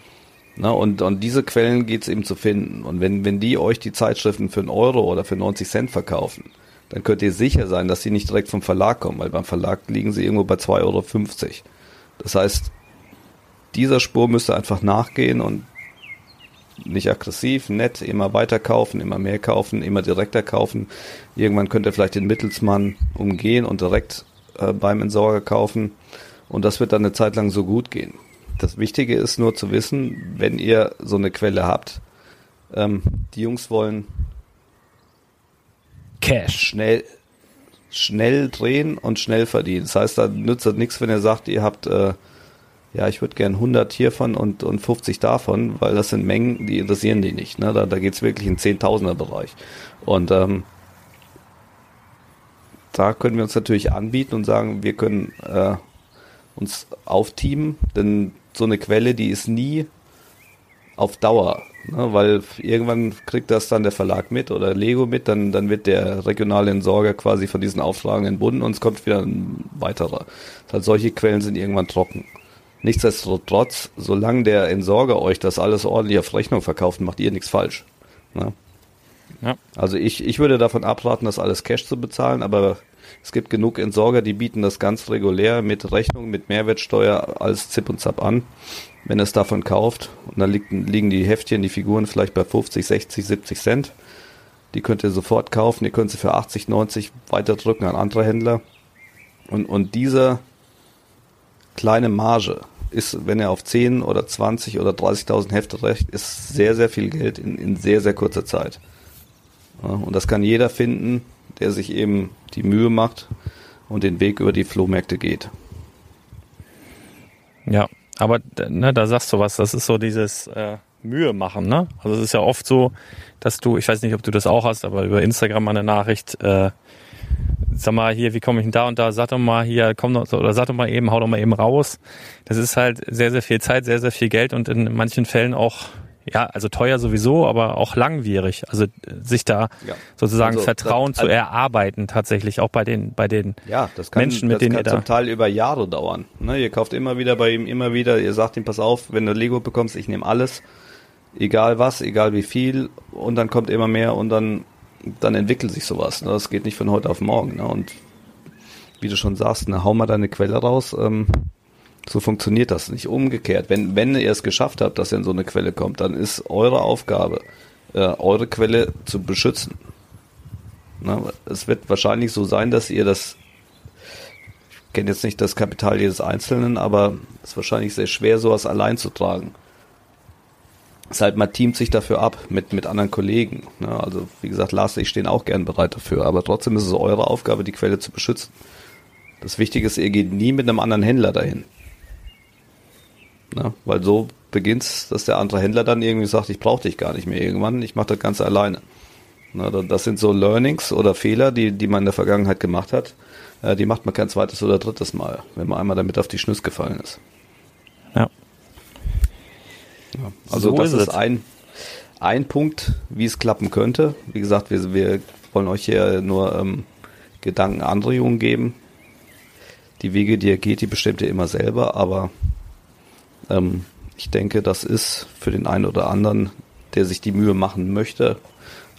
Na, und, und diese Quellen geht's eben zu finden. Und wenn, wenn die euch die Zeitschriften für einen Euro oder für 90 Cent verkaufen, dann könnt ihr sicher sein, dass sie nicht direkt vom Verlag kommen, weil beim Verlag liegen sie irgendwo bei 2,50 Euro. Das heißt, dieser Spur müsst ihr einfach nachgehen und nicht aggressiv, nett, immer weiter kaufen, immer mehr kaufen, immer direkter kaufen. Irgendwann könnt ihr vielleicht den Mittelsmann umgehen und direkt äh, beim Entsorger kaufen. Und das wird dann eine Zeit lang so gut gehen. Das Wichtige ist nur zu wissen, wenn ihr so eine Quelle habt, ähm, die Jungs wollen Cash. schnell, schnell drehen und schnell verdienen. Das heißt, da nützt das nichts, wenn ihr sagt, ihr habt, äh, ja, ich würde gern 100 hiervon und, und 50 davon, weil das sind Mengen, die interessieren die nicht. Ne? Da, da geht's wirklich in Zehntausender Bereich. Und ähm, da können wir uns natürlich anbieten und sagen, wir können äh, uns aufteamen, denn so eine Quelle, die ist nie auf Dauer, ne, weil irgendwann kriegt das dann der Verlag mit oder Lego mit, dann, dann wird der regionale Entsorger quasi von diesen Auflagen entbunden und es kommt wieder ein weiterer. Das heißt, solche Quellen sind irgendwann trocken. Nichtsdestotrotz, solange der Entsorger euch das alles ordentlich auf Rechnung verkauft, macht ihr nichts falsch. Ne? Ja. Also ich, ich würde davon abraten, das alles Cash zu bezahlen, aber es gibt genug Entsorger, die bieten das ganz regulär mit Rechnung, mit Mehrwertsteuer als Zip und Zap an. Wenn es davon kauft, und dann liegen, liegen die Heftchen, die Figuren vielleicht bei 50, 60, 70 Cent. Die könnt ihr sofort kaufen, ihr könnt sie für 80, 90 weiterdrücken an andere Händler. Und, und diese kleine Marge ist, wenn er auf 10 oder 20 oder 30.000 Hefte recht, ist sehr, sehr viel Geld in, in sehr, sehr kurzer Zeit. Und das kann jeder finden, der sich eben die Mühe macht und den Weg über die Flohmärkte geht. Ja, aber ne, da sagst du was, das ist so dieses äh, Mühe machen, ne? Also es ist ja oft so, dass du, ich weiß nicht, ob du das auch hast, aber über Instagram eine Nachricht, äh, sag mal hier, wie komme ich denn da und da, sag doch mal hier, komm doch, oder sag doch mal eben, hau doch mal eben raus. Das ist halt sehr, sehr viel Zeit, sehr, sehr viel Geld und in manchen Fällen auch ja, also teuer sowieso, aber auch langwierig. Also äh, sich da Ja. sozusagen Also, Vertrauen das- zu erarbeiten, tatsächlich auch bei den bei den Ja, das kann, Menschen, mit das denen kann ihr da zum Teil über Jahre dauern. Ne, ihr kauft immer wieder bei ihm, immer wieder, ihr sagt ihm, pass auf, wenn du Lego bekommst, ich nehme alles, egal was, egal wie viel, und dann kommt immer mehr und dann, dann entwickelt sich sowas. Ne? Das geht nicht von heute auf morgen. Ne? Und wie du schon sagst, ne, hau mal deine Quelle raus, ähm, so funktioniert das nicht. Umgekehrt, wenn, wenn ihr es geschafft habt, dass ihr in so eine Quelle kommt, dann ist eure Aufgabe, äh, eure Quelle zu beschützen. Na, es wird wahrscheinlich so sein, dass ihr das ich kenne jetzt nicht das Kapital jedes Einzelnen, aber es ist wahrscheinlich sehr schwer, sowas allein zu tragen. Deshalb man teamt sich dafür ab mit, mit anderen Kollegen. Ne? Also wie gesagt, Lars ich stehen auch gern bereit dafür, aber trotzdem ist es eure Aufgabe, die Quelle zu beschützen. Das Wichtige ist, ihr geht nie mit einem anderen Händler dahin. Ne? Weil so beginnt's, dass der andere Händler dann irgendwie sagt, ich brauche dich gar nicht mehr irgendwann, ich mache das Ganze alleine. Da- das sind so Learnings oder Fehler, die, die man in der Vergangenheit gemacht hat. Äh, die macht man kein zweites oder drittes Mal, wenn man einmal damit auf die Schnüsse gefallen ist. ja. Ja, also So das ist ist, ein, ein Punkt, wie es klappen könnte. Wie gesagt, wir, wir wollen euch hier nur ähm, Gedanken, Anregungen geben. Die Wege, die ihr geht, die bestimmt ihr immer selber, aber ähm, ich denke, das ist für den einen oder anderen, der sich die Mühe machen möchte,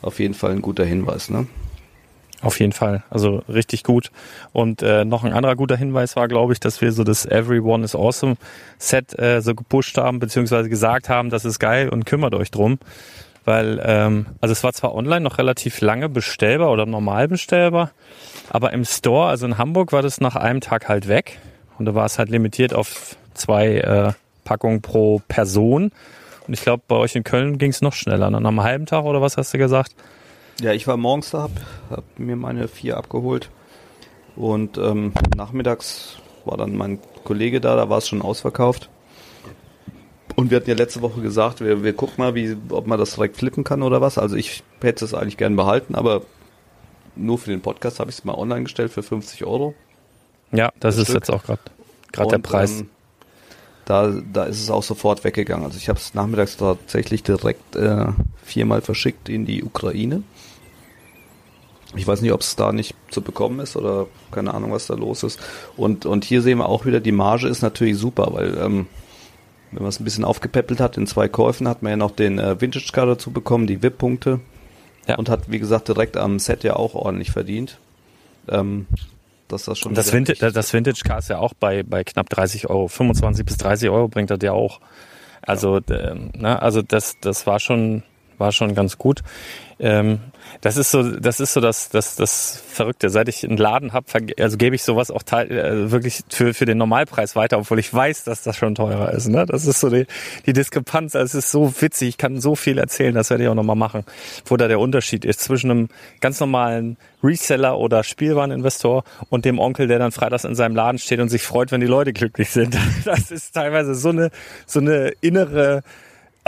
auf jeden Fall ein guter Hinweis. Ne? Auf jeden Fall, also richtig gut. Und äh, noch ein anderer guter Hinweis war, glaube ich, dass wir so das Everyone is Awesome Set äh, so gepusht haben, beziehungsweise gesagt haben, das ist geil und kümmert euch drum. Weil, ähm, also es war zwar online noch relativ lange bestellbar oder normal bestellbar, aber im Store, also in Hamburg, war das nach einem Tag halt weg. Und da war es halt limitiert auf zwei äh, Packungen pro Person. Und ich glaube, bei euch in Köln ging es noch schneller. Nach einem halben Tag oder was hast du gesagt? Ja, ich war morgens da, hab, hab mir meine vier abgeholt und ähm, nachmittags war dann mein Kollege da, da war es schon ausverkauft. Und wir hatten ja letzte Woche gesagt, wir, wir gucken mal, wie, ob man das direkt flippen kann oder was. Also ich hätte es eigentlich gern behalten, aber nur für den Podcast habe ich es mal online gestellt für 50 Euro. Ja, das ist Stück. jetzt auch gerade der Preis. Ähm, da, da ist es auch sofort weggegangen. Also ich habe es nachmittags tatsächlich direkt äh, viermal verschickt in die Ukraine. Ich weiß nicht, ob es da nicht zu bekommen ist oder keine Ahnung, was da los ist. Und, und hier sehen wir auch wieder, die Marge ist natürlich super, weil ähm, wenn man es ein bisschen aufgepäppelt hat, in zwei Käufen hat man ja noch den äh, Vintage Card dazu bekommen, die VIP-Punkte. Ja. Und hat, wie gesagt, direkt am Set ja auch ordentlich verdient. Ähm, dass das schon das, Vintage, das Vintage Car ist ja auch bei, bei knapp 30 Euro. 25 bis 30 Euro bringt das ja auch. Also, ähm, ne, also das, das war schon, war schon ganz gut. Ähm, das ist so, das ist so das, das, das Verrückte. Seit ich einen Laden habe, also gebe ich sowas auch teil, äh, wirklich für, für den Normalpreis weiter, obwohl ich weiß, dass das schon teurer ist. Ne? Das ist so die, die Diskrepanz. Also es ist so witzig. Ich kann so viel erzählen. Das werde ich auch nochmal machen, wo da der Unterschied ist zwischen einem ganz normalen Reseller oder Spielwareninvestor und dem Onkel, der dann freitags in seinem Laden steht und sich freut, wenn die Leute glücklich sind. Das ist teilweise so eine, so eine innere,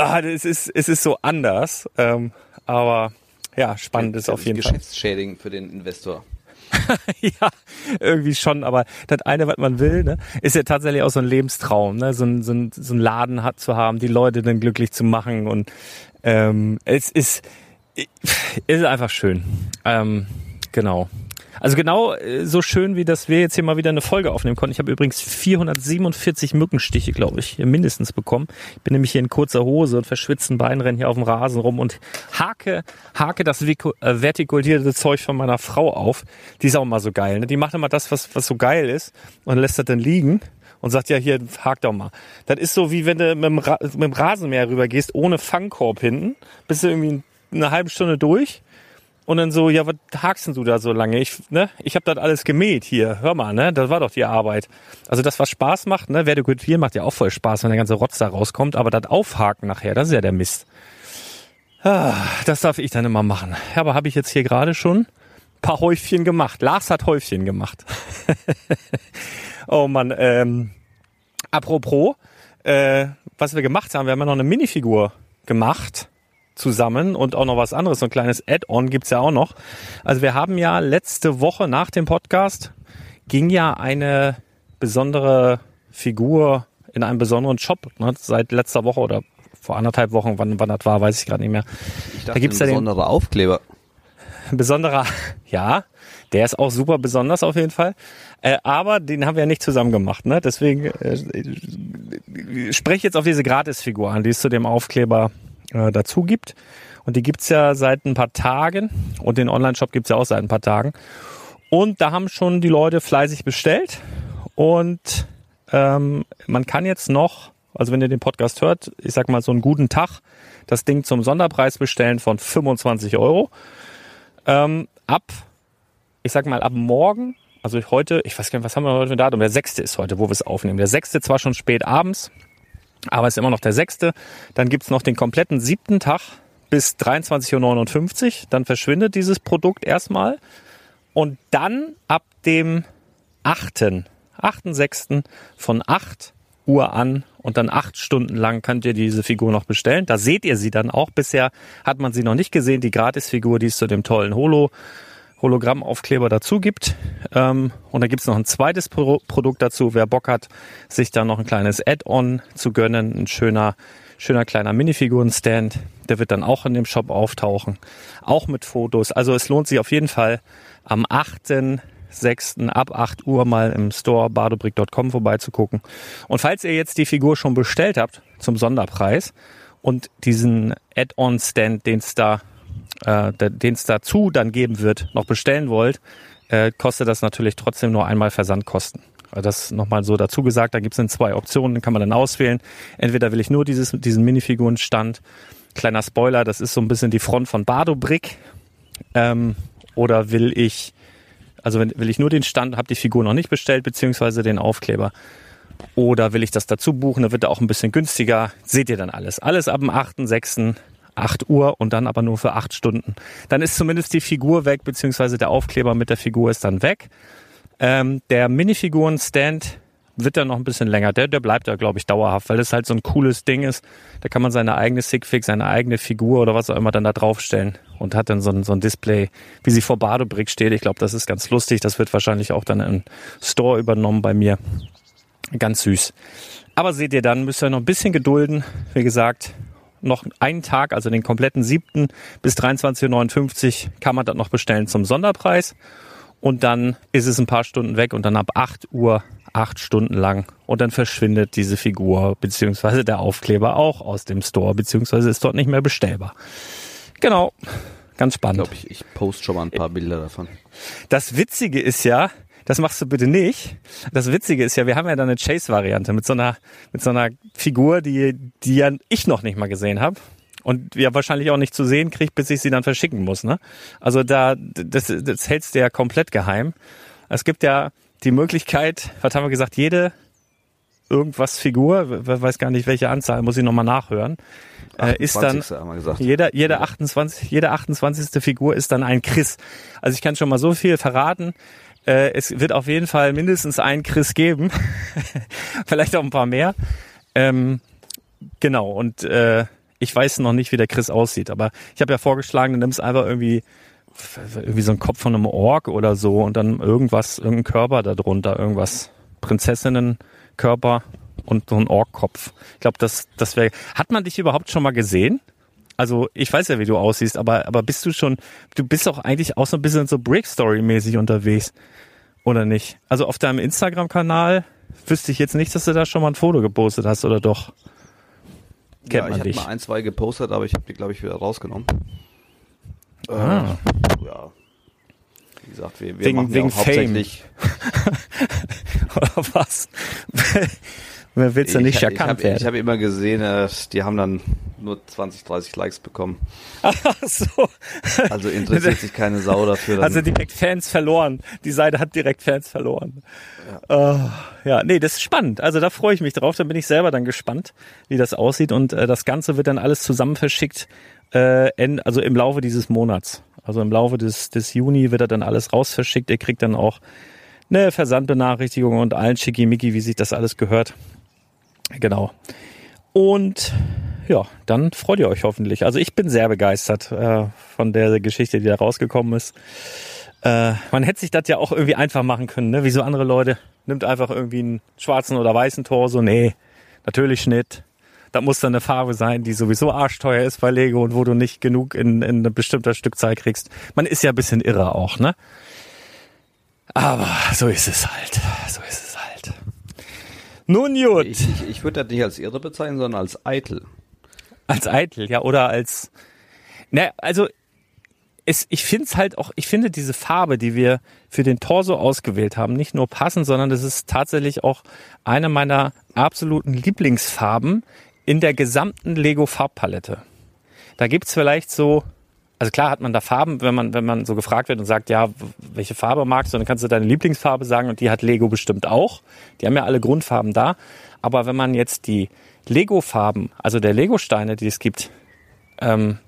ah, es ist, es ist so anders. Ähm, aber ja, spannend ist auf jeden Fall. Geschäftsschädigen für den Investor. ja, irgendwie schon, aber das eine, was man will, ne, ist ja tatsächlich auch so ein Lebenstraum, ne, so ein, so ein, so ein Laden hat zu haben, die Leute dann glücklich zu machen und ähm, es ist, ist einfach schön. Ähm, genau. Also genau äh, so schön, wie dass wir jetzt hier mal wieder eine Folge aufnehmen konnten. Ich habe übrigens 447 Mückenstiche, glaube ich, mindestens bekommen. Ich bin nämlich hier in kurzer Hose und verschwitzten Beinen rennen hier auf dem Rasen rum und hake, hake das äh, vertikulierte Zeug von meiner Frau auf. Die ist auch mal so geil. Ne? Die macht immer das, was, was so geil ist und lässt das dann liegen und sagt ja hier, hak doch mal. Das ist so wie wenn du mit dem, Ra mit dem Rasenmäher rübergehst, ohne Fangkorb hinten, bist du irgendwie eine halbe Stunde durch und dann so, ja, was hakst du da so lange? Ich, ne, ich habe das alles gemäht hier. Hör mal, ne, das war doch die Arbeit. Also das, was Spaß macht, ne, Vertikultieren macht ja auch voll Spaß, wenn der ganze Rotz da rauskommt. Aber das Aufhaken nachher, das ist ja der Mist. Ah, das darf ich dann immer machen. Aber habe ich jetzt hier gerade schon ein paar Häufchen gemacht. Lars hat Häufchen gemacht. oh Mann, ähm, apropos, äh, was wir gemacht haben, wir haben ja noch eine Minifigur gemacht zusammen und auch noch was anderes, so ein kleines Add-on gibt's ja auch noch. Also wir haben ja letzte Woche nach dem Podcast ging ja eine besondere Figur in einem besonderen Shop, ne, seit letzter Woche oder vor anderthalb Wochen, wann, wann das war, weiß ich gerade nicht mehr. Ich Da gibt's ja ein den besonderer Aufkleber. ein besonderer, ja, der ist auch super besonders auf jeden Fall. Äh, aber den haben wir ja nicht zusammen gemacht, ne? Deswegen äh, spreche jetzt auf diese Gratisfigur an, die es zu dem Aufkleber äh, dazu gibt. Und die gibt's ja seit ein paar Tagen. Und den Online-Shop gibt's ja auch seit ein paar Tagen. Und da haben schon die Leute fleißig bestellt. Und ähm, man kann jetzt noch, also wenn ihr den Podcast hört, ich sag mal so einen guten Tag, das Ding zum Sonderpreis bestellen von 25 Euro. Ähm, ab, ich sag mal, ab morgen, also heute, ich weiß gar nicht, was haben wir heute für ein Datum? Der sechste ist heute, wo wir es aufnehmen. Der sechste zwar schon spät abends, aber es ist immer noch der sechste. Dann gibt's noch den kompletten siebten Tag bis 23.59 Uhr. Dann verschwindet dieses Produkt erstmal. Und dann ab dem 8. 8.6. von 8 Uhr an und dann acht Stunden lang könnt ihr diese Figur noch bestellen. Da seht ihr sie dann auch. Bisher hat man sie noch nicht gesehen, die Gratisfigur, die es zu dem tollen Holo Hologrammaufkleber dazu gibt. Ähm, und da gibt's noch ein zweites Pro Produkt dazu. Wer Bock hat, sich da noch ein kleines Add-on zu gönnen, ein schöner, schöner kleiner Minifigurenstand, der wird dann auch in dem Shop auftauchen. Auch mit Fotos. Also es lohnt sich auf jeden Fall am 8.6. ab 8 Uhr mal im Store badobrick.com vorbeizugucken. Und falls ihr jetzt die Figur schon bestellt habt zum Sonderpreis und diesen Add-on-Stand, den es da äh, den es dazu dann geben wird, noch bestellen wollt, äh, kostet das natürlich trotzdem nur einmal Versandkosten. Also Das nochmal so dazu gesagt, da gibt es dann zwei Optionen, kann man dann auswählen. Entweder will ich nur dieses, diesen Minifigurenstand, kleiner Spoiler, das ist so ein bisschen die Front von Bardo Brick, ähm, oder will ich, also wenn, will ich nur den Stand, habe die Figur noch nicht bestellt, beziehungsweise den Aufkleber. Oder will ich das dazu buchen, da wird er auch ein bisschen günstiger. Seht ihr dann alles. Alles ab dem 8.6. 8 Uhr und dann aber nur für 8 Stunden. Dann ist zumindest die Figur weg, beziehungsweise der Aufkleber mit der Figur ist dann weg. Ähm, der Minifiguren-Stand wird dann noch ein bisschen länger. Der, der bleibt da, glaube ich, dauerhaft, weil das halt so ein cooles Ding ist. Da kann man seine eigene Sigfig, seine eigene Figur oder was auch immer dann da draufstellen und hat dann so ein, so ein Display, wie sie vor Badobrick steht. Ich glaube, das ist ganz lustig. Das wird wahrscheinlich auch dann im Store übernommen bei mir. Ganz süß. Aber seht ihr dann, müsst ihr noch ein bisschen gedulden. Wie gesagt, noch einen Tag, also den kompletten siebten bis 23.59 Uhr kann man das noch bestellen zum Sonderpreis. Und dann ist es ein paar Stunden weg und dann ab 8 Uhr, acht Stunden lang. Und dann verschwindet diese Figur beziehungsweise der Aufkleber auch aus dem Store, beziehungsweise ist dort nicht mehr bestellbar. Genau. Ganz Ich spannend. glaube, ich, ich poste schon mal ein paar Bilder davon. Das Witzige ist ja, das machst du bitte nicht. Das Witzige ist ja, wir haben ja da eine Chase-Variante mit so einer, mit so einer Figur, die, die ja ich noch nicht mal gesehen habe. Und ja wahrscheinlich auch nicht zu sehen kriegt, bis ich sie dann verschicken muss. Ne? Also da, das, das hältst du ja komplett geheim. Es gibt ja die Möglichkeit, was haben wir gesagt, jede irgendwas Figur, we- weiß gar nicht welche Anzahl, muss ich nochmal nachhören, äh, ist dann 28. haben wir gesagt. jeder, jeder 28, jede 28. Figur ist dann ein Chris. Also ich kann schon mal so viel verraten. Äh, es wird auf jeden Fall mindestens einen Chris geben. Vielleicht auch ein paar mehr. Ähm, genau. Und äh, ich weiß noch nicht, wie der Chris aussieht. Aber ich habe ja vorgeschlagen, du nimmst einfach irgendwie irgendwie so einen Kopf von einem Ork oder so und dann irgendwas, irgendein Körper darunter, irgendwas Prinzessinnenkörper und so ein Orkkopf. Ich glaube, das, das wäre. Hat man dich überhaupt schon mal gesehen? Also ich weiß ja, wie du aussiehst, aber aber bist du schon? Du bist auch eigentlich auch so ein bisschen so Brick Story mäßig unterwegs, oder nicht? Also auf deinem Instagram-Kanal wüsste ich jetzt nicht, dass du da schon mal ein Foto gepostet hast, oder doch? Kennt ja, ich hatte mal ein, zwei gepostet, aber ich habe die, glaube ich, wieder rausgenommen. Ah. Äh, ja. Wie gesagt, wir, wir Wegen- machen wegen ja hauptsächlich. oder was? Wer willst du nicht ich, erkannt ich hab, werden? Ich habe immer gesehen, die haben dann nur 20, 30 Likes bekommen. Ach so. Also interessiert sich keine Sau dafür. Dann, Also direkt Fans verloren. Die Seite hat direkt Fans verloren. Ja, ja nee, das ist spannend. Also da freue ich mich drauf. Da bin ich selber dann gespannt, wie das aussieht. Und äh, das Ganze wird dann alles zusammen verschickt, äh, en, also im Laufe dieses Monats. Also im Laufe des, des Juni wird er dann alles raus verschickt. Ihr kriegt dann auch eine Versandbenachrichtigung und allen Schickimicki, wie sich das alles gehört. Genau. Und ja, dann freut ihr euch hoffentlich. Also ich bin sehr begeistert äh, von der Geschichte, die da rausgekommen ist. Äh, man hätte sich das ja auch irgendwie einfach machen können, ne? Wie so andere Leute. Nimmt einfach irgendwie einen schwarzen oder weißen Torso. Nee, natürlich Schnitt. Da muss dann eine Farbe sein, die sowieso arschteuer ist bei Lego und wo du nicht genug in, in eine bestimmter Stückzahl kriegst. Man ist ja ein bisschen irre auch, ne? Aber so ist es halt. So ist es. Nun gut. ich ich, ich würde das nicht als irre bezeichnen, sondern als eitel. Als eitel, ja, oder als. Ne, also es, ich finde es halt auch, ich finde diese Farbe, die wir für den Torso ausgewählt haben, nicht nur passend, sondern das ist tatsächlich auch eine meiner absoluten Lieblingsfarben in der gesamten Lego-Farbpalette. Da gibt's vielleicht so, also klar hat man da Farben, wenn man, wenn man so gefragt wird und sagt, ja, welche Farbe magst du, dann kannst du deine Lieblingsfarbe sagen und die hat Lego bestimmt auch. Die haben ja alle Grundfarben da. Aber wenn man jetzt die Lego-Farben, also der Lego-Steine, die es gibt, ähm,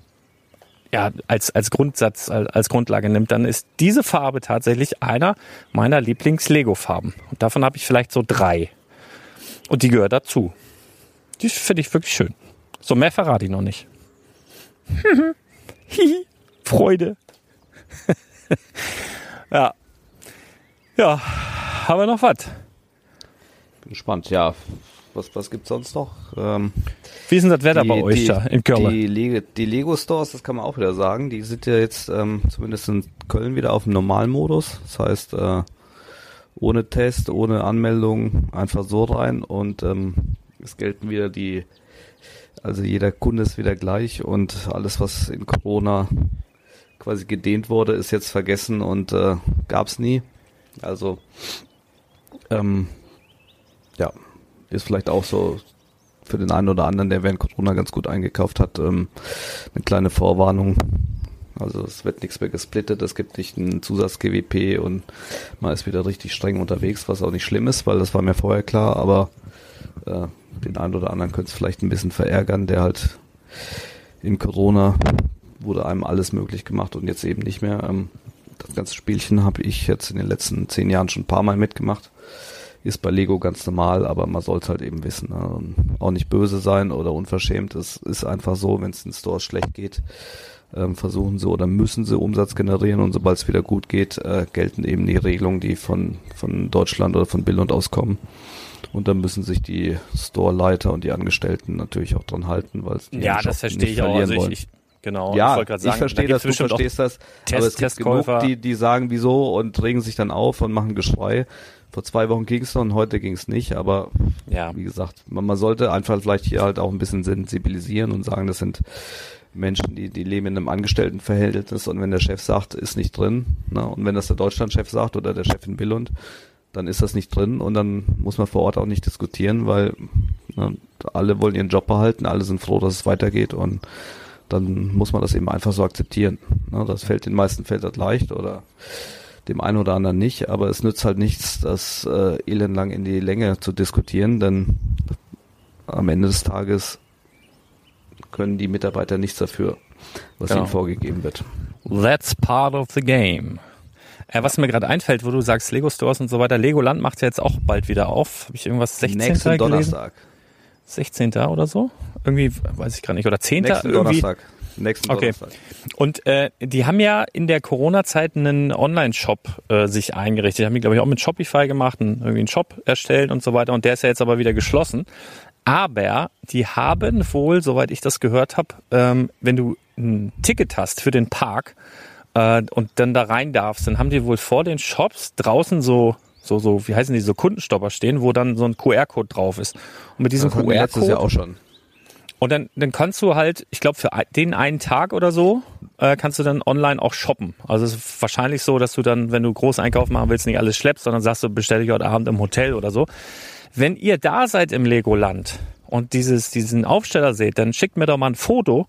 ja, als, als Grundsatz, als, Grundlage nimmt, dann ist diese Farbe tatsächlich einer meiner Lieblings-Lego-Farben. Und davon habe ich vielleicht so drei. Und die gehört dazu. Die finde ich wirklich schön. So mehr verrate ich noch nicht. Hihi, Freude. ja. Ja, haben wir noch was? Bin gespannt. Ja, was, was gibt's sonst noch? Ähm, Wie ist denn das Wetter die- bei euch die, da in Köln? Die, Lego, die Lego Stores, das kann man auch wieder sagen, die sind ja jetzt ähm, zumindest in Köln wieder auf dem Normalmodus. Das heißt, äh, ohne Test, ohne Anmeldung, einfach so rein und ähm, es gelten wieder die, also jeder Kunde ist wieder gleich und alles, was in Corona quasi gedehnt wurde, ist jetzt vergessen und äh, gab's nie. Also ähm, ja, ist vielleicht auch so für den einen oder anderen, der während Corona ganz gut eingekauft hat, ähm, eine kleine Vorwarnung. Also es wird nichts mehr gesplittet, es gibt nicht einen Zusatz-GWP und man ist wieder richtig streng unterwegs, was auch nicht schlimm ist, weil das war mir vorher klar, aber äh, den einen oder anderen könnte es vielleicht ein bisschen verärgern, der halt in Corona wurde einem alles möglich gemacht und jetzt eben nicht mehr. Ähm, das ganze Spielchen habe ich jetzt in den letzten zehn Jahren schon ein paar Mal mitgemacht. Ist bei Lego ganz normal, aber man sollte halt eben wissen. Ne? Auch nicht böse sein oder unverschämt. Es ist einfach so, wenn es in Stores schlecht geht, ähm, versuchen sie oder müssen sie Umsatz generieren und sobald es wieder gut geht, äh, gelten eben die Regelungen, die von, von Deutschland oder von Bill und aus kommen. Und dann müssen sich die Storeleiter und die Angestellten natürlich auch dran halten, weil die Ja, das verstehe nicht ich auch. Also ich, ich genau, ja, ich gerade ich sagen, verstehe da das, du verstehst das, Test- aber es gibt genug, die, die sagen wieso und regen sich dann auf und machen Geschrei. Vor zwei Wochen ging's noch und heute ging's nicht, aber Ja. wie gesagt, man, man sollte einfach vielleicht hier halt auch ein bisschen sensibilisieren und sagen, das sind Menschen, die, die leben in einem Angestelltenverhältnis und wenn der Chef sagt, ist nicht drin, ne, und wenn das der Deutschlandchef sagt oder der Chef in Billund, dann ist das nicht drin und dann muss man vor Ort auch nicht diskutieren, weil ne, alle wollen ihren Job behalten, alle sind froh, dass es weitergeht und dann muss man das eben einfach so akzeptieren. Ne, das fällt den meisten fällt das leicht oder dem einen oder anderen nicht, aber es nützt halt nichts, das äh, elendlang in die Länge zu diskutieren, denn am Ende des Tages können die Mitarbeiter nichts dafür, was Genau. ihnen vorgegeben wird. That's part of the game. Äh, was mir gerade einfällt, wo du sagst Lego Stores und so weiter, Legoland macht ja jetzt auch bald wieder auf. Habe ich irgendwas 16. Nächsten? Donnerstag. 16. oder so? Irgendwie, weiß ich gar nicht. Oder 10. Nächsten irgendwie. Donnerstag. Nächsten Okay. Donnerstag. Und äh, die haben ja in der Corona-Zeit einen Online-Shop äh, sich eingerichtet. Die haben die, glaube ich, auch mit Shopify gemacht, einen, irgendwie einen Shop erstellt und so weiter. Und der ist ja jetzt aber wieder geschlossen. Aber die haben wohl, soweit ich das gehört habe, ähm, wenn du ein Ticket hast für den Park äh, und dann da rein darfst, dann haben die wohl vor den Shops draußen so so so wie heißen die so Kundenstopper stehen, wo dann so ein QR-Code drauf ist. Und mit diesem QR-Code auch schon. und dann, dann kannst du halt, ich glaube, für den einen Tag oder so, äh, kannst du dann online auch shoppen. Also es ist wahrscheinlich so, dass du dann, wenn du groß Einkauf machen willst, nicht alles schleppst, sondern sagst du, bestell dich heute Abend im Hotel oder so. Wenn ihr da seid im Legoland und dieses, diesen Aufsteller seht, dann schickt mir doch mal ein Foto,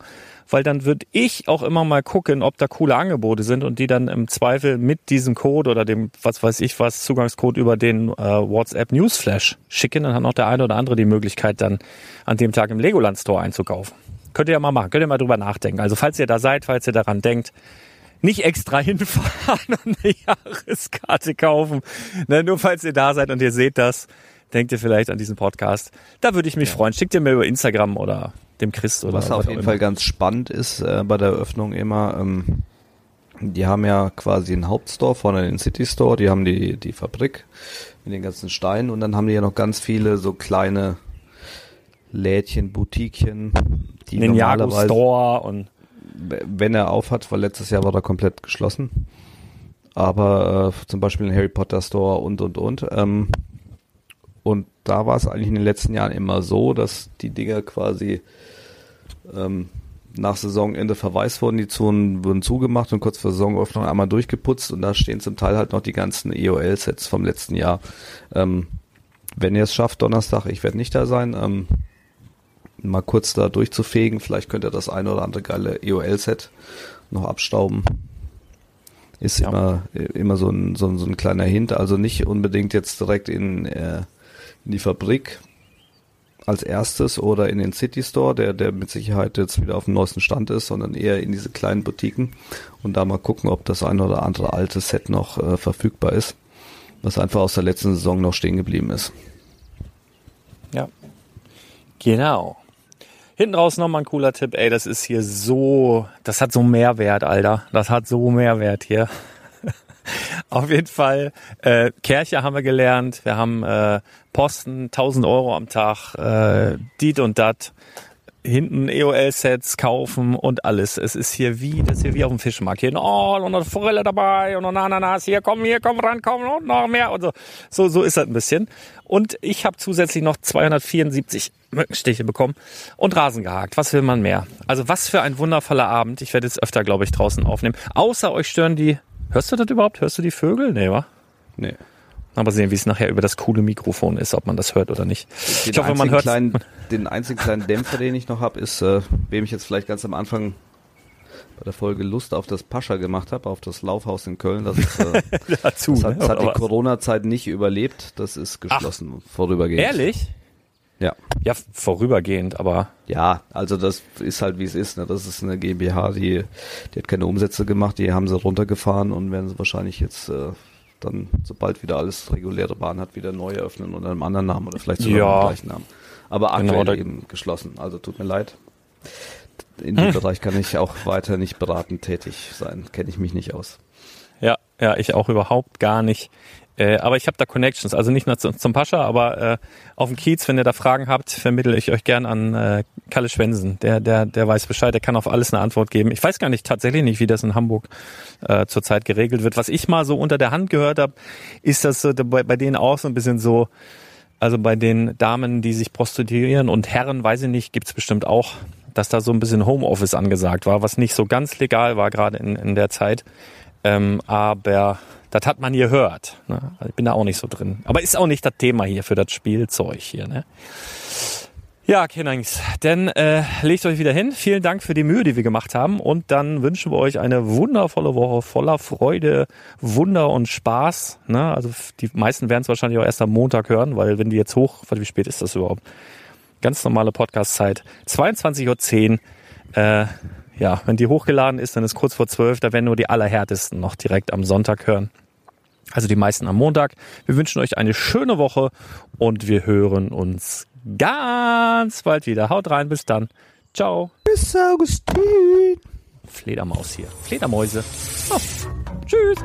weil dann würde ich auch immer mal gucken, ob da coole Angebote sind und die dann im Zweifel mit diesem Code oder dem, was weiß ich was, Zugangscode über den äh, WhatsApp Newsflash schicken. Dann hat noch der eine oder andere die Möglichkeit, dann an dem Tag im Legoland Store einzukaufen. Könnt ihr ja mal machen, könnt ihr mal drüber nachdenken. Also falls ihr da seid, falls ihr daran denkt, nicht extra hinfahren und eine Jahreskarte kaufen. Ne, nur falls ihr da seid und ihr seht das, denkt ihr vielleicht an diesen Podcast. Da würde ich mich freuen. Schickt ihr mir über Instagram oder dem Chris oder Was auf jeden. Fall ganz spannend ist äh, bei der Eröffnung immer, ähm, die haben ja quasi einen Hauptstore vorne den City Store, die haben die, die Fabrik mit den ganzen Steinen und dann haben die ja noch ganz viele so kleine Lädchen, Boutiquchen, die Ninjago normalerweise, Store und wenn er auf hat, weil letztes Jahr war er komplett geschlossen. Aber äh, zum Beispiel ein Harry Potter Store und und und. Ähm, und da war es eigentlich in den letzten Jahren immer so, dass die Dinger quasi ähm, nach Saisonende verwaist wurden, die Zonen wurden zugemacht und kurz vor Saisonöffnung einmal durchgeputzt und da stehen zum Teil halt noch die ganzen EOL-Sets vom letzten Jahr. Ähm, wenn ihr es schafft, Donnerstag, ich werde nicht da sein, ähm, mal kurz da durchzufegen, vielleicht könnt ihr das eine oder andere geile EOL-Set noch abstauben. Ist Ja. immer, immer so ein, so, ein, so ein kleiner Hint, also nicht unbedingt jetzt direkt in, äh, in die Fabrik als erstes oder in den City Store, der, der mit Sicherheit jetzt wieder auf dem neuesten Stand ist, sondern eher in diese kleinen Boutiquen und da mal gucken, ob das ein oder andere alte Set noch äh, verfügbar ist, was einfach aus der letzten Saison noch stehen geblieben ist. Ja. Genau. Hinten raus nochmal ein cooler Tipp. Ey, das ist hier so, das hat so Mehrwert, Alter. Das hat so Mehrwert hier. Auf jeden Fall, äh, Kirche haben wir gelernt. Wir haben äh, Posten, 1000 Euro am Tag, äh, dit und dat. Hinten EOL-Sets kaufen und alles. Es ist hier wie, das ist hier wie auf dem Fischmarkt. Hier, oh, und eine Forelle dabei und eine Ananas. Hier, komm, hier, komm ran, komm und noch mehr und so. So, so ist das ein bisschen. Und ich habe zusätzlich noch 274 Mückenstiche bekommen und Rasen gehakt. Was will man mehr? Also was für ein wundervoller Abend. Ich werde jetzt öfter, glaube ich, draußen aufnehmen. Außer euch stören die. Hörst du das überhaupt? Hörst du die Vögel? Nee, wa? Nee. Aber sehen, wie es nachher über das coole Mikrofon ist, ob man das hört oder nicht. Den ich hoffe, man hört. Kleinen, den einzigen kleinen Dämpfer, den ich noch habe, ist, äh, wem ich jetzt vielleicht ganz am Anfang bei der Folge Lust auf das Pascha gemacht habe, auf das Laufhaus in Köln. Das, ist, äh, dazu. das hat, das ne? hat die Corona-Zeit nicht überlebt. Das ist geschlossen, vorübergehend. Ehrlich? Ja. Ja, vorübergehend, aber Ja, also das ist halt wie es ist. Ne? Das ist eine GmbH, die, die hat keine Umsätze gemacht, die haben sie runtergefahren und werden sie wahrscheinlich jetzt äh, dann, sobald wieder alles reguläre Bahn hat, wieder neu eröffnen unter einem anderen Namen oder vielleicht sogar Ja. gleichen Namen. Aber aktuell Genau, eben geschlossen. Also tut mir leid. In dem Bereich kann ich auch weiter nicht beratend tätig sein. Kenne ich mich nicht aus. ja, ja, ich auch überhaupt gar nicht. Äh, aber ich habe da Connections, also nicht nur zum, zum Pascha, aber äh, auf dem Kiez, wenn ihr da Fragen habt, vermittle ich euch gern an äh, Kalle Schwensen. Der, der, der weiß Bescheid, der kann auf alles eine Antwort geben. Ich weiß gar nicht tatsächlich nicht, wie das in Hamburg äh, zurzeit geregelt wird. Was ich mal so unter der Hand gehört habe, ist das so bei, bei denen auch so ein bisschen so, also bei den Damen, die sich prostituieren und Herren, weiß ich nicht, gibt's bestimmt auch, dass da so ein bisschen Homeoffice angesagt war, was nicht so ganz legal war gerade in, in der Zeit. Ähm, aber das hat man gehört. Ne? Also ich bin da auch nicht so drin. Aber ist auch nicht das Thema hier für das Spielzeug hier. Ne? Ja, Kennings, dann äh, legt euch wieder hin. Vielen Dank für die Mühe, die wir gemacht haben. Und dann wünschen wir euch eine wundervolle Woche voller Freude, Wunder und Spaß. Ne? Also die meisten werden es wahrscheinlich auch erst am Montag hören, weil wenn die jetzt hoch, wie spät ist das überhaupt? Ganz normale Podcast-Zeit. 22.10 Uhr. Äh, ja, wenn die hochgeladen ist, dann ist kurz vor 12. Da werden nur die allerhärtesten noch direkt am Sonntag hören. Also die meisten am Montag. Wir wünschen euch eine schöne Woche und wir hören uns ganz bald wieder. Haut rein, bis dann. Ciao. Bis Augustin. Fledermaus hier. Fledermäuse. Oh. Tschüss.